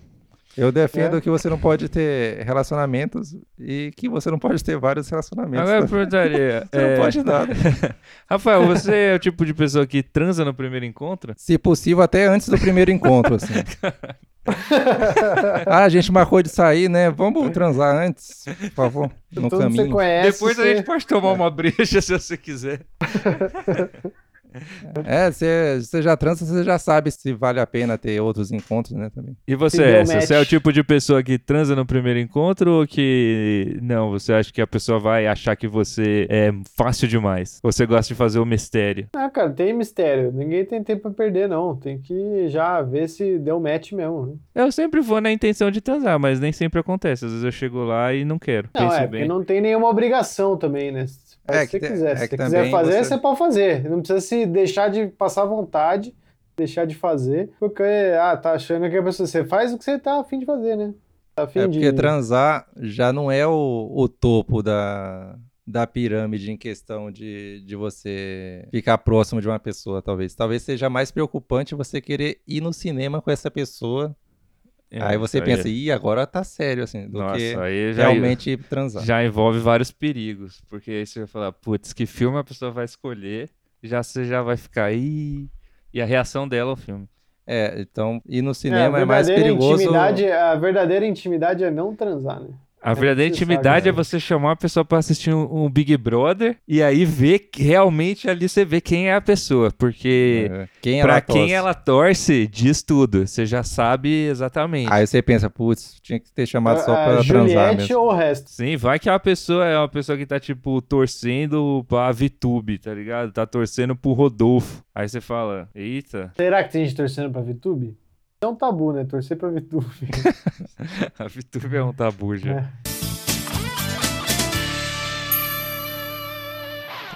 Eu defendo É. que você não pode ter relacionamentos e que você não pode ter vários relacionamentos. Agora eu perguntaria. [LAUGHS] Você não é, pode nada. [LAUGHS] Rafael, você é o tipo de pessoa que transa no primeiro encontro? Se possível, até antes do primeiro encontro, assim. [LAUGHS] ah, a gente marcou de sair, né? Vamos transar antes, por favor, no Tudo que você caminho. conhece. Depois a você- gente pode tomar uma breja se você quiser. É, você você já transa, você já sabe se vale a pena ter outros encontros, né, também. E você, Se deu Essa? Você é o tipo de pessoa que transa no primeiro encontro ou que não? Você acha que a pessoa vai achar que você é fácil demais? Você gosta de fazer o mistério? Ah, cara, tem mistério. Ninguém tem tempo pra perder, não. Tem que já ver se deu match mesmo. né? Eu sempre vou na intenção de transar, mas nem sempre acontece. Às vezes eu chego lá e não quero. Não, Penso é, bem. porque não tem nenhuma obrigação também, né? Faz É se você quiser. é Se você quiser fazer, você- você pode fazer. Não precisa se deixar de passar vontade, deixar de fazer, porque, ah, tá achando que a pessoa. Você faz o que você tá afim de fazer, né? Tá afim É de. porque transar já não é o, o topo da, da pirâmide em questão de, de você ficar próximo de uma pessoa, talvez. Talvez seja mais preocupante você querer ir no cinema com essa pessoa. É, aí você pensa, ih, agora tá sério, assim, do Nossa, que aí já, realmente transar. já envolve vários perigos. Porque aí você vai falar, putz, que filme a pessoa vai escolher? Já você já vai ficar aí. E a reação dela ao filme. É, então, ir no É, cinema é, mais verdadeira perigoso. intimidade, a verdadeira intimidade é não transar, né? A verdadeira você intimidade sabe, é né? você chamar a pessoa pra assistir um, um Big Brother e aí ver que realmente ali você vê quem é a pessoa. Porque É, Quem pra ela quem torce. ela torce, diz tudo. Você já sabe exatamente. Aí você pensa, putz, tinha que ter chamado só a, pra transar Juliette mesmo. ou o resto? Sim, vai que a pessoa é uma pessoa que tá, tipo, torcendo pra Vitube, tá ligado? Tá torcendo pro Rodolfo. Aí você fala, eita, Será que tem gente torcendo pra VTube? É um tabu, né? Torcer pra VTube. [LAUGHS] a Vitube é um tabu já. É.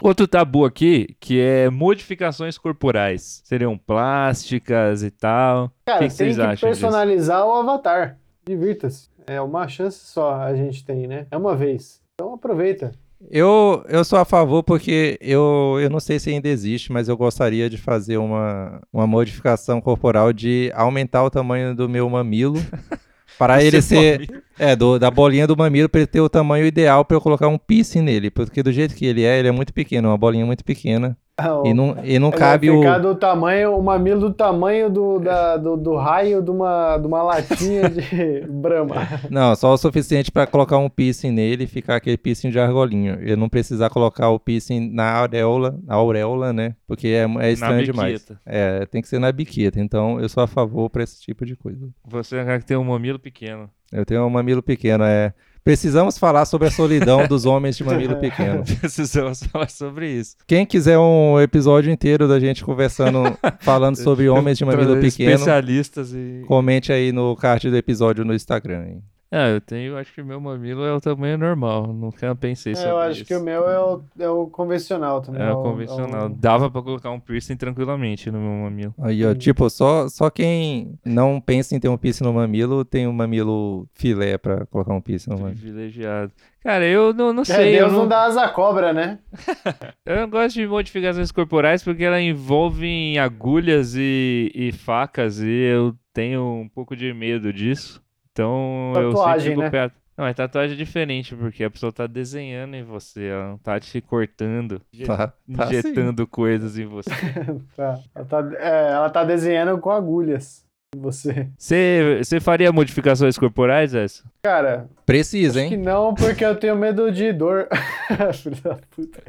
Outro tabu aqui, que é modificações corporais. Seriam plásticas e tal. Cara, que que tem vocês que acham disso? personalizar o avatar. Divirta-se. É uma chance só a gente tem, né? É uma vez. Então aproveita. Eu, eu sou a favor porque eu, eu não sei se ainda existe, mas eu gostaria de fazer uma, uma modificação corporal de aumentar o tamanho do meu mamilo [LAUGHS] para ele ser é do, da bolinha do mamilo para ele ter o tamanho ideal para eu colocar um piercing nele, porque do jeito que ele é, ele é muito pequeno, uma bolinha muito pequena. E não, e não cabe vai o. ficar do tamanho, o mamilo do tamanho do, da- do, do raio de uma, de uma latinha de [LAUGHS] brama. Não, só o suficiente pra colocar um piercing nele e ficar aquele piercing de argolinho. E não precisar colocar o piercing na auréola, na auréola, né? Porque é, é estranho demais. É, tem que ser na biqueta. Então eu sou a favor pra esse tipo de coisa. Você é que tem um mamilo pequeno. Eu tenho um mamilo pequeno, é. Precisamos falar sobre a solidão [LAUGHS] dos homens de mamilo pequeno. Precisamos falar sobre isso. Quem quiser um episódio inteiro da gente conversando, falando sobre [LAUGHS] homens de mamilo pequeno, Especialistas e. comente aí no card do episódio no Instagram. hein? Ah, eu tenho, acho que meu mamilo é o tamanho normal. Nunca pensei sobre É, eu acho isso. que o meu é o, é o convencional também. É o convencional. é o- Dava pra colocar um piercing tranquilamente no meu mamilo. Aí, ó, tipo, só, só quem não pensa em ter um piercing no mamilo tem um mamilo filé pra colocar um piercing no mamilo. Privilegiado. Cara, eu não, não É, sei. eu Deus não, não dá asa cobra, né? [LAUGHS] Eu não gosto de modificações corporais porque ela envolve agulhas e, e facas e eu tenho um pouco de medo disso. Então eu Tatuagem, sempre fico né? perto. Não, é tatuagem é diferente, porque a pessoa tá desenhando em você, ela não tá te cortando, Tá, [LAUGHS] tá sim. injetando coisas em você. [LAUGHS] Tá. Ela, tá, é, ela tá desenhando com agulhas. em Você. Você faria modificações corporais, essa? Cara, Precisa, acho que hein? não, porque eu tenho medo de dor. [LAUGHS] Filho da puta.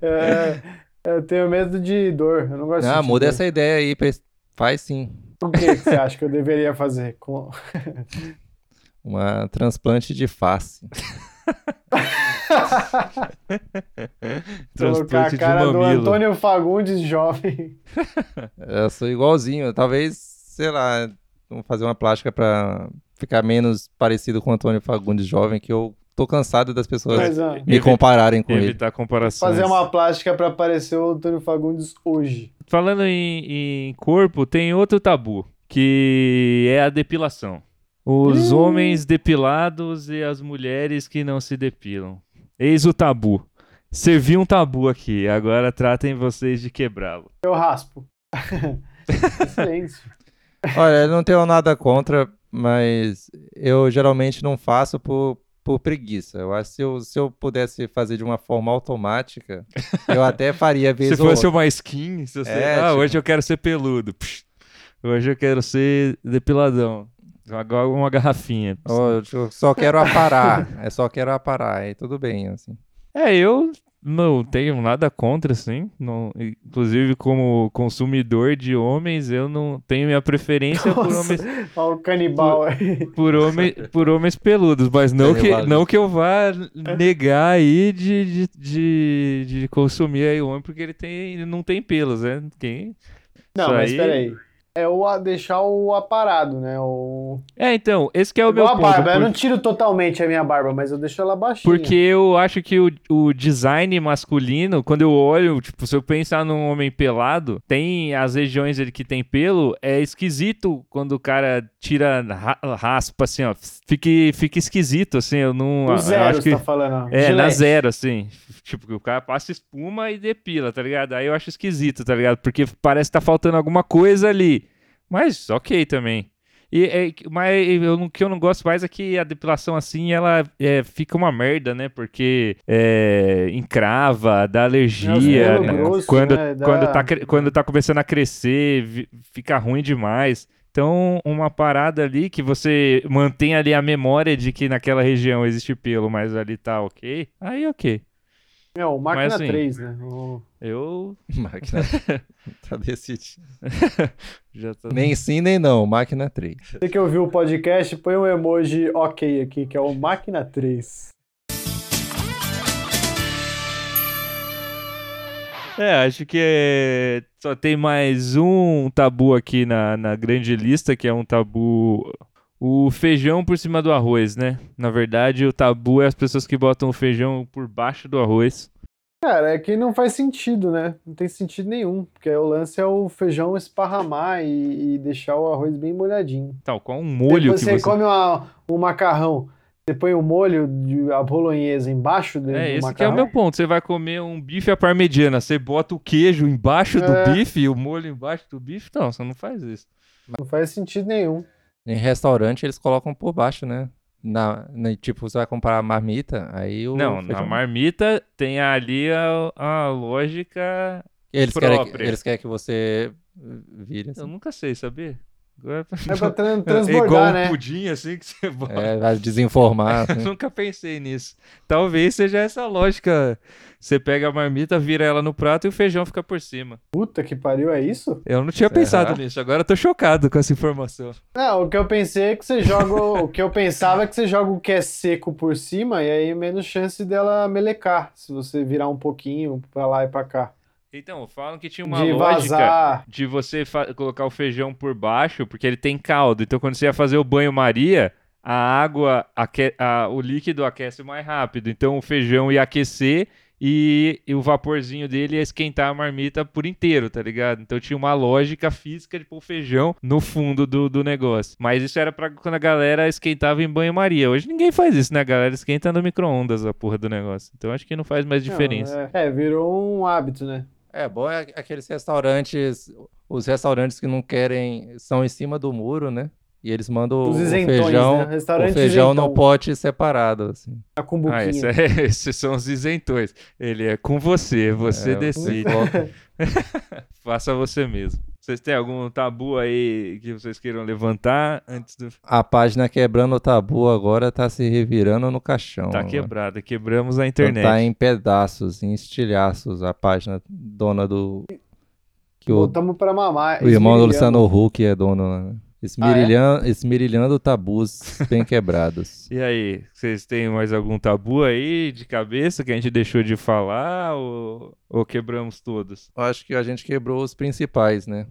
É, eu tenho medo de dor. Eu não gosto Ah, de muda dor. essa ideia aí. Faz sim. O que, você [LAUGHS] acha que eu deveria fazer? Com... [LAUGHS] Uma transplante de face. [LAUGHS] Colocar a Transplante de cara do mamilo. Antônio Fagundes jovem. Eu sou igualzinho. Talvez, sei lá, vamos fazer uma plástica pra ficar menos parecido com o Antônio Fagundes jovem, que eu tô cansado das pessoas Mas, ó, me compararem com ele. Evitar comparações. fazer uma plástica pra parecer o Antônio Fagundes hoje. Falando em, em corpo, tem outro tabu, que é a depilação. Os Ih. homens depilados e as mulheres que não se depilam. Eis o tabu. Servi um tabu aqui, agora tratem vocês de quebrá-lo. Eu raspo. [LAUGHS] Excelente. Olha, eu não tenho nada contra, mas eu geralmente não faço por, por preguiça. Eu acho que se eu, se eu pudesse fazer de uma forma automática, eu até faria [LAUGHS] vez Se fosse outra. uma skin, se você... É, ah, tipo- hoje eu quero ser peludo. Psh, hoje eu quero ser depiladão. Agora uma garrafinha. Ou eu só quero aparar. é só quero aparar. Aí tudo bem, assim. É, eu não tenho nada contra, assim. Não, inclusive, como consumidor de homens, eu não tenho minha preferência por Nossa. homens, Olha o canibal aí. por, homem, por homens peludos, mas não que, não que eu vá negar aí de, de, de, de consumir aí o homem, porque ele, tem, ele não tem pelos, né? Quem... Não, Isso mas aí- peraí. É o a- deixar o aparado, né? O... É, então, esse que é o Igual meu a ponto. barba. Eu por- não tiro totalmente a minha barba, mas eu deixo ela baixinha. Porque eu acho que o, o design masculino, quando eu olho, tipo, se eu pensar num homem pelado, tem as regiões dele que tem pelo, é esquisito quando o cara tira ra- raspa, assim, ó. Fica, fica esquisito, assim, eu não. O eu zero, acho você que, tá falando. é, na zero, assim. Tipo, que o cara passa espuma e depila, tá ligado? Aí eu acho esquisito, tá ligado? Porque parece que tá faltando alguma coisa ali. Mas ok também. E, é, mas eu, o que eu não gosto mais é que a depilação assim, ela é, fica uma merda, né? Porque é, encrava, dá alergia. É, né? grosso, quando, né, dá- quando, tá, quando tá começando a crescer, fica ruim demais. Então, uma parada ali que você mantém ali a memória de que naquela região existe pelo, mas ali tá ok. Aí ok. É, o Máquina Mas, assim, 3, né? O- Eu [LAUGHS] Máquina [LAUGHS] tá decidido. [LAUGHS] já tô. Nem sim, nem não. Máquina 3. Você que ouviu o podcast, põe um emoji ok aqui, que é o Máquina 3. É, acho que só tem mais um tabu aqui na, na grande lista, que é um tabu. O feijão por cima do arroz, né? Na verdade, o tabu é as pessoas que botam o feijão por baixo do arroz. Cara, é que não faz sentido, né? Não tem sentido nenhum. Porque o lance é o feijão esparramar e, e deixar o arroz bem molhadinho. Tal qual um molho Depois que você você. come uma- um macarrão, você põe o molho de a bolonhesa embaixo do, É, do esse que é macarrão. o meu ponto. Você vai comer um bife à parmegiana, você bota o queijo embaixo do É. bife e o molho embaixo do bife. Não, você não faz isso. Não faz sentido nenhum. Em restaurante eles colocam por baixo, né? Na, na- tipo, você vai comprar a marmita, aí o Não, na feijão- marmita tem ali a, a lógica Eles querem, que, própria. eles querem que você vire assim. Eu nunca sei, sabia? Agora... [LAUGHS] É pra tran- É igual transbordar, um né? pudim, assim, que você bota. É, vai desinformar. [LAUGHS] Eu né? nunca pensei nisso. Talvez seja essa a lógica. Você pega a marmita, vira ela no prato e o feijão fica por cima. Puta que pariu, é isso? Eu não tinha Será? pensado nisso. Agora eu tô chocado com essa informação. Não, o que eu pensei é que você joga. o- o que eu pensava é que você joga o que é seco por cima e aí menos chance dela melecar. Se você virar um pouquinho pra lá e pra cá. Então, falam que tinha uma de lógica vazar. de você colocar o feijão por baixo, porque ele tem caldo. Então, quando você ia fazer o banho-maria, a água, a- o líquido aquece mais rápido. Então, o feijão ia aquecer e, e o vaporzinho dele ia esquentar a marmita por inteiro, tá ligado? Então, tinha uma lógica física de pôr o feijão no fundo do, do negócio. Mas isso era pra quando a galera esquentava em banho-maria. Hoje ninguém faz isso, né? A galera esquenta no micro-ondas a porra do negócio. Então, acho que não faz mais diferença. Não, é, é, virou um hábito, né? É bom é aqueles restaurantes, os restaurantes que não querem, são em cima do muro, né? E eles mandam Os o isentões, feijão, né? O feijão no pote separado, assim. A cumbuquinha. Ah, esse é- [LAUGHS] esses são os isentões. Ele é com você, você É, decide. [LAUGHS] Faça você mesmo. Vocês têm algum tabu aí que vocês queiram levantar antes do. A página quebrando o tabu agora tá se revirando no caixão. Tá agora. quebrada, quebramos a Então internet. Tá em pedaços, em estilhaços, a página dona do. Que o, Voltamos pra mamar. o irmão do. Luciano Huck é dono, né? Esmirilhando, esmirilhando tabus bem [LAUGHS] quebrados. E aí, vocês têm mais algum tabu aí de cabeça que a gente deixou de falar ou, ou quebramos todos? Eu acho que a gente quebrou os principais, né?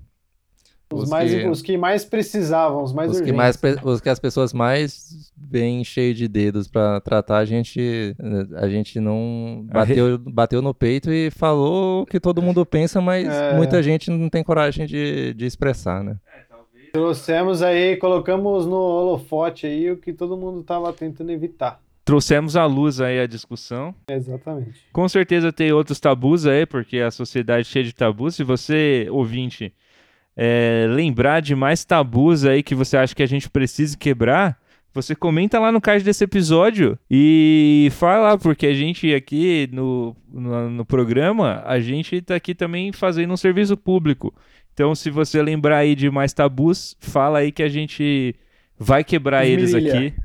Os, Os mais, que- os que mais precisavam, os mais Os que, urgentes. mais, pre- os que as pessoas mais vêm cheio de dedos pra tratar, a gente, a gente não bateu, bateu no peito e falou o que todo mundo pensa, mas É. muita gente não tem coragem de, de expressar, né? Trouxemos aí, colocamos no holofote aí o que todo mundo tava tentando evitar. Trouxemos à luz aí a discussão. Exatamente. Com certeza tem outros tabus aí, porque a sociedade é cheia de tabus. Se você, ouvinte, é, lembrar de mais tabus aí que você acha que a gente precisa quebrar, você comenta lá no card desse episódio e fala, porque a gente aqui no, no, no programa, a gente tá aqui também fazendo um serviço público. Então, se você lembrar aí de mais tabus, fala aí que a gente vai quebrar eles Esmirilha. aqui.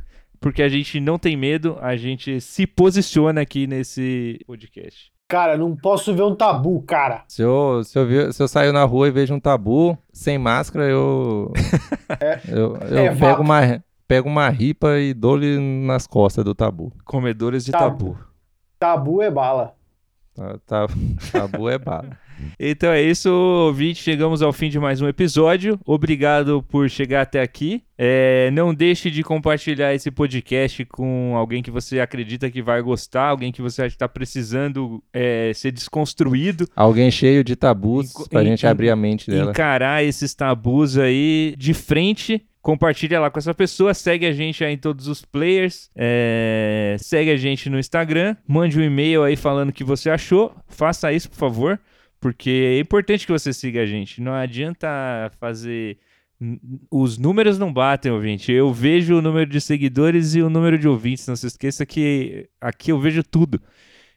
Porque a gente não tem medo, a gente se posiciona aqui nesse podcast. Cara, não posso ver um tabu, cara. Se eu, se, eu ver- se eu sair na rua e vejo um tabu sem máscara, eu, [LAUGHS] eu, eu É, pego, uma, pego uma ripa e dou-lhe nas costas do tabu. Comedores de Tabu. tabu. Tabu é bala. Tá, tá- [LAUGHS] tabu é bala. Então é isso, ouvinte. Chegamos ao fim de mais um episódio. Obrigado por chegar até aqui. É, não deixe de compartilhar esse podcast com alguém que você acredita que vai gostar, alguém que você acha que está precisando é, ser desconstruído. Alguém cheio de tabus pra en- gente en- abrir a mente dela. encarar esses tabus aí de frente. Compartilha lá com essa pessoa, segue a gente aí em todos os players, é, segue a gente no Instagram, mande um e-mail aí falando o que você achou, faça isso por favor, porque é importante que você siga a gente, não adianta fazer... Os números não batem, ouvinte. Eu vejo o número de seguidores e o número de ouvintes. Não se esqueça que aqui eu vejo tudo.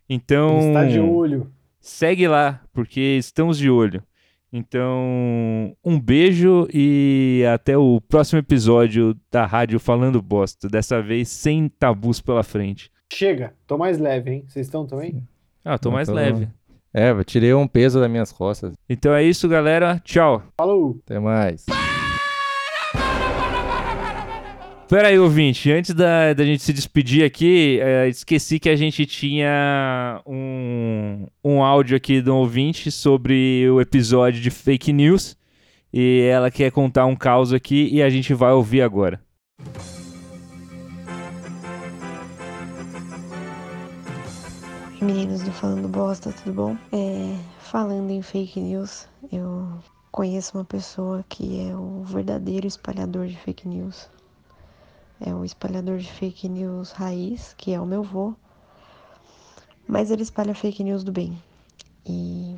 Então, Está de olho. segue lá, porque estamos de olho. Então, um beijo e até o próximo episódio da Rádio Falando Bosta. Dessa vez sem tabus pela frente. Chega, tô mais leve, hein? Vocês estão também? Ah, tô Eu mais tô- leve. É, eu tirei um peso das minhas costas. Então é isso, galera. Tchau. Falou! Até mais. Pera aí, ouvinte. Antes da, da gente se despedir aqui, é, esqueci que a gente tinha um, um áudio aqui de um ouvinte sobre o episódio de fake news. E ela quer contar um caos aqui e a gente vai ouvir agora. Meninos do Falando Bosta, tudo bom? É, falando em fake news, eu conheço uma pessoa que é o verdadeiro espalhador de fake news. É o espalhador de fake news raiz, que é o meu vô. Mas ele espalha fake news do bem. E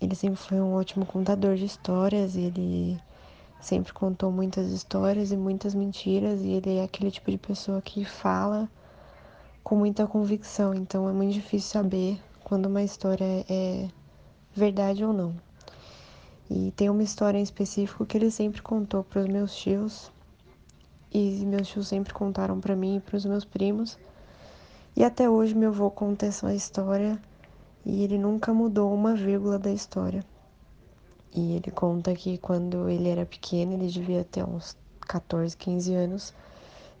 ele sempre foi um ótimo contador de histórias, ele sempre contou muitas histórias e muitas mentiras, e ele é aquele tipo de pessoa que fala com muita convicção, então é muito difícil saber quando uma história é verdade ou não. E tem uma história em específico que ele sempre contou para os meus tios, e meus tios sempre contaram para mim e para os meus primos. E até hoje meu avô conta essa história e ele nunca mudou uma vírgula da história. E ele conta que quando ele era pequeno, ele devia ter uns 14, 15 anos,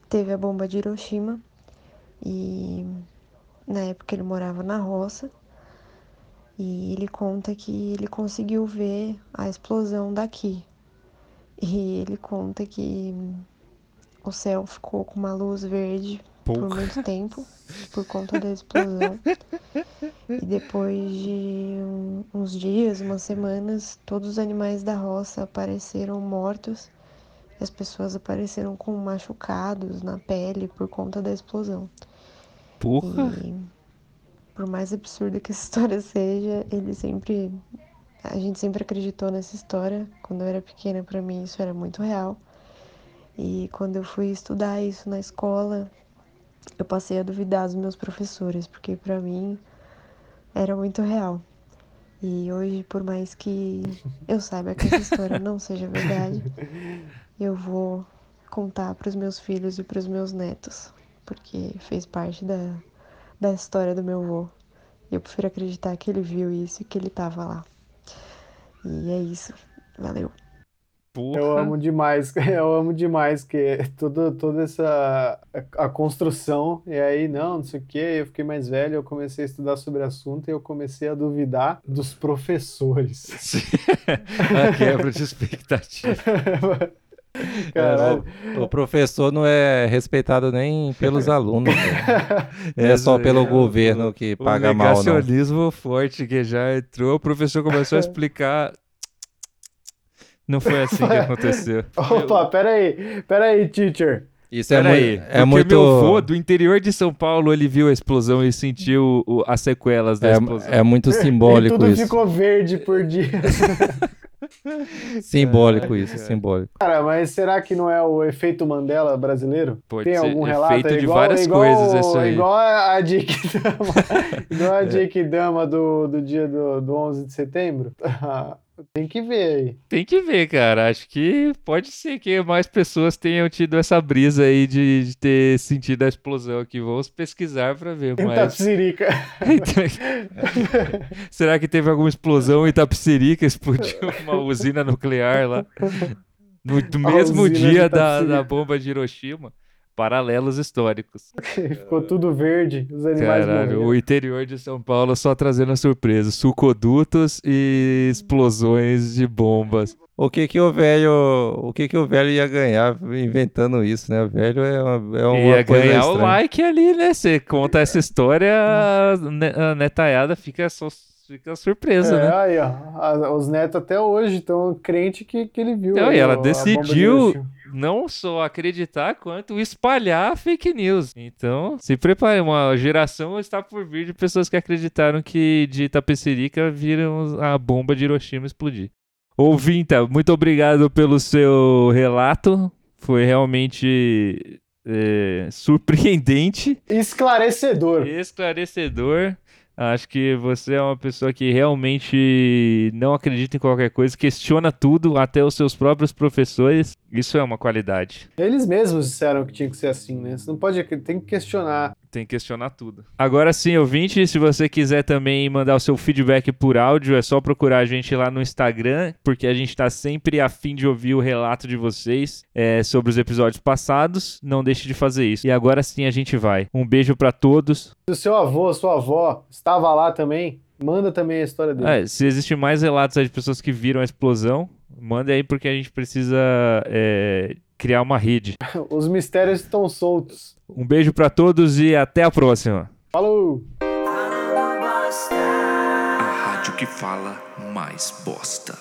teve a bomba de Hiroshima e na época ele morava na roça e ele conta que ele conseguiu ver a explosão daqui. E ele conta que o céu ficou com uma luz verde por muito tempo, por conta da explosão. e depois de um, uns dias, umas semanas, todos os animais da roça apareceram mortos. E as pessoas apareceram com machucados na pele por conta da explosão. Porra! E por mais absurda que essa [LAUGHS] história seja, ele sempre. A gente sempre acreditou nessa história. Quando eu era pequena, para mim isso era muito real. E quando eu fui estudar isso na escola, eu passei a duvidar dos meus professores, porque para mim era muito real. E hoje, por mais que eu saiba que essa história não seja verdade, [LAUGHS] eu vou contar para os meus filhos e para os meus netos, porque fez parte da, da história do meu avô. Eu prefiro acreditar que ele viu isso e que ele estava lá. E é isso. Valeu. Porra. Eu amo demais, [LAUGHS] eu amo demais que toda, toda essa a, a construção, e aí não, não sei o que, eu fiquei mais velho, eu comecei a estudar sobre o assunto e eu comecei a duvidar dos professores. [LAUGHS] a quebra de expectativa. [LAUGHS] É, o, o professor não é respeitado nem pelos alunos. cara. É só pelo governo que paga o mal. Não. negacionismo forte que já entrou, o professor começou a explicar. Não foi assim que aconteceu. [LAUGHS] Opa, peraí, peraí, teacher. Isso é, mui- é porque muito. meu avô do interior de São Paulo, ele viu a explosão e sentiu o- as sequelas da explosão. É, é muito e simbólico tudo isso. ficou verde por dia. [LAUGHS] [LAUGHS] Simbólico isso, simbólico. Cara, mas será que não é o efeito Mandela brasileiro? Pode Tem ser algum relato? efeito É de igual, várias é igual, coisas isso aí. Igual a Dick Dama, [LAUGHS] igual a Dick Dama do, do dia do, do 11 de setembro. [LAUGHS] Tem que ver aí. Tem que ver, cara. Acho que pode ser que mais pessoas tenham tido essa brisa aí de, de ter sentido a explosão aqui. Vamos pesquisar pra ver. Mas... Itapsirica. [LAUGHS] Será que teve alguma explosão em Itapsirica? Explodiu uma usina nuclear lá? No mesmo dia da, da bomba de Hiroshima. Paralelos históricos. [LAUGHS] Ficou tudo verde, os animais Caralho, morreram. o interior de São Paulo só trazendo surpresa. Sucodutos e explosões de bombas. O que que o velho, o que que o velho ia ganhar inventando isso, né? O velho é uma, é uma Ia coisa ganhar o estranha. like ali, né? Você conta essa história, a ne- a netaiada fica, só, fica surpresa, É, né? aí, ó. a- os netos até hoje estão crente que, que ele viu. Não, aí, e ela ó, a decidiu-. Não só acreditar, quanto espalhar fake news. Então, se prepare, uma geração está por vir de pessoas que acreditaram que de Itapecerica viram a bomba de Hiroshima explodir. Ouvinta, muito obrigado pelo seu relato. Foi realmente é, surpreendente. Esclarecedor. Esclarecedor. Acho que você é uma pessoa que realmente não acredita em qualquer coisa, questiona tudo, até os seus próprios professores. Isso é uma qualidade. Eles mesmos disseram que tinha que ser assim, né? Você não pode, tem que questionar. Tem que questionar tudo. Agora sim, ouvinte, se você quiser também mandar o seu feedback por áudio, é só procurar a gente lá no Instagram, porque a gente tá sempre a fim de ouvir o relato de vocês é, sobre os episódios passados. Não deixe de fazer isso. E agora sim a gente vai. Um beijo pra todos. Se o seu avô, sua avó estava lá também, manda também a história dele. É, se existem mais relatos aí de pessoas que viram a explosão, manda aí porque a gente precisa é, criar uma rede. [LAUGHS] Os mistérios estão soltos. Um beijo pra todos e até a próxima. Falou! A rádio que fala mais bosta.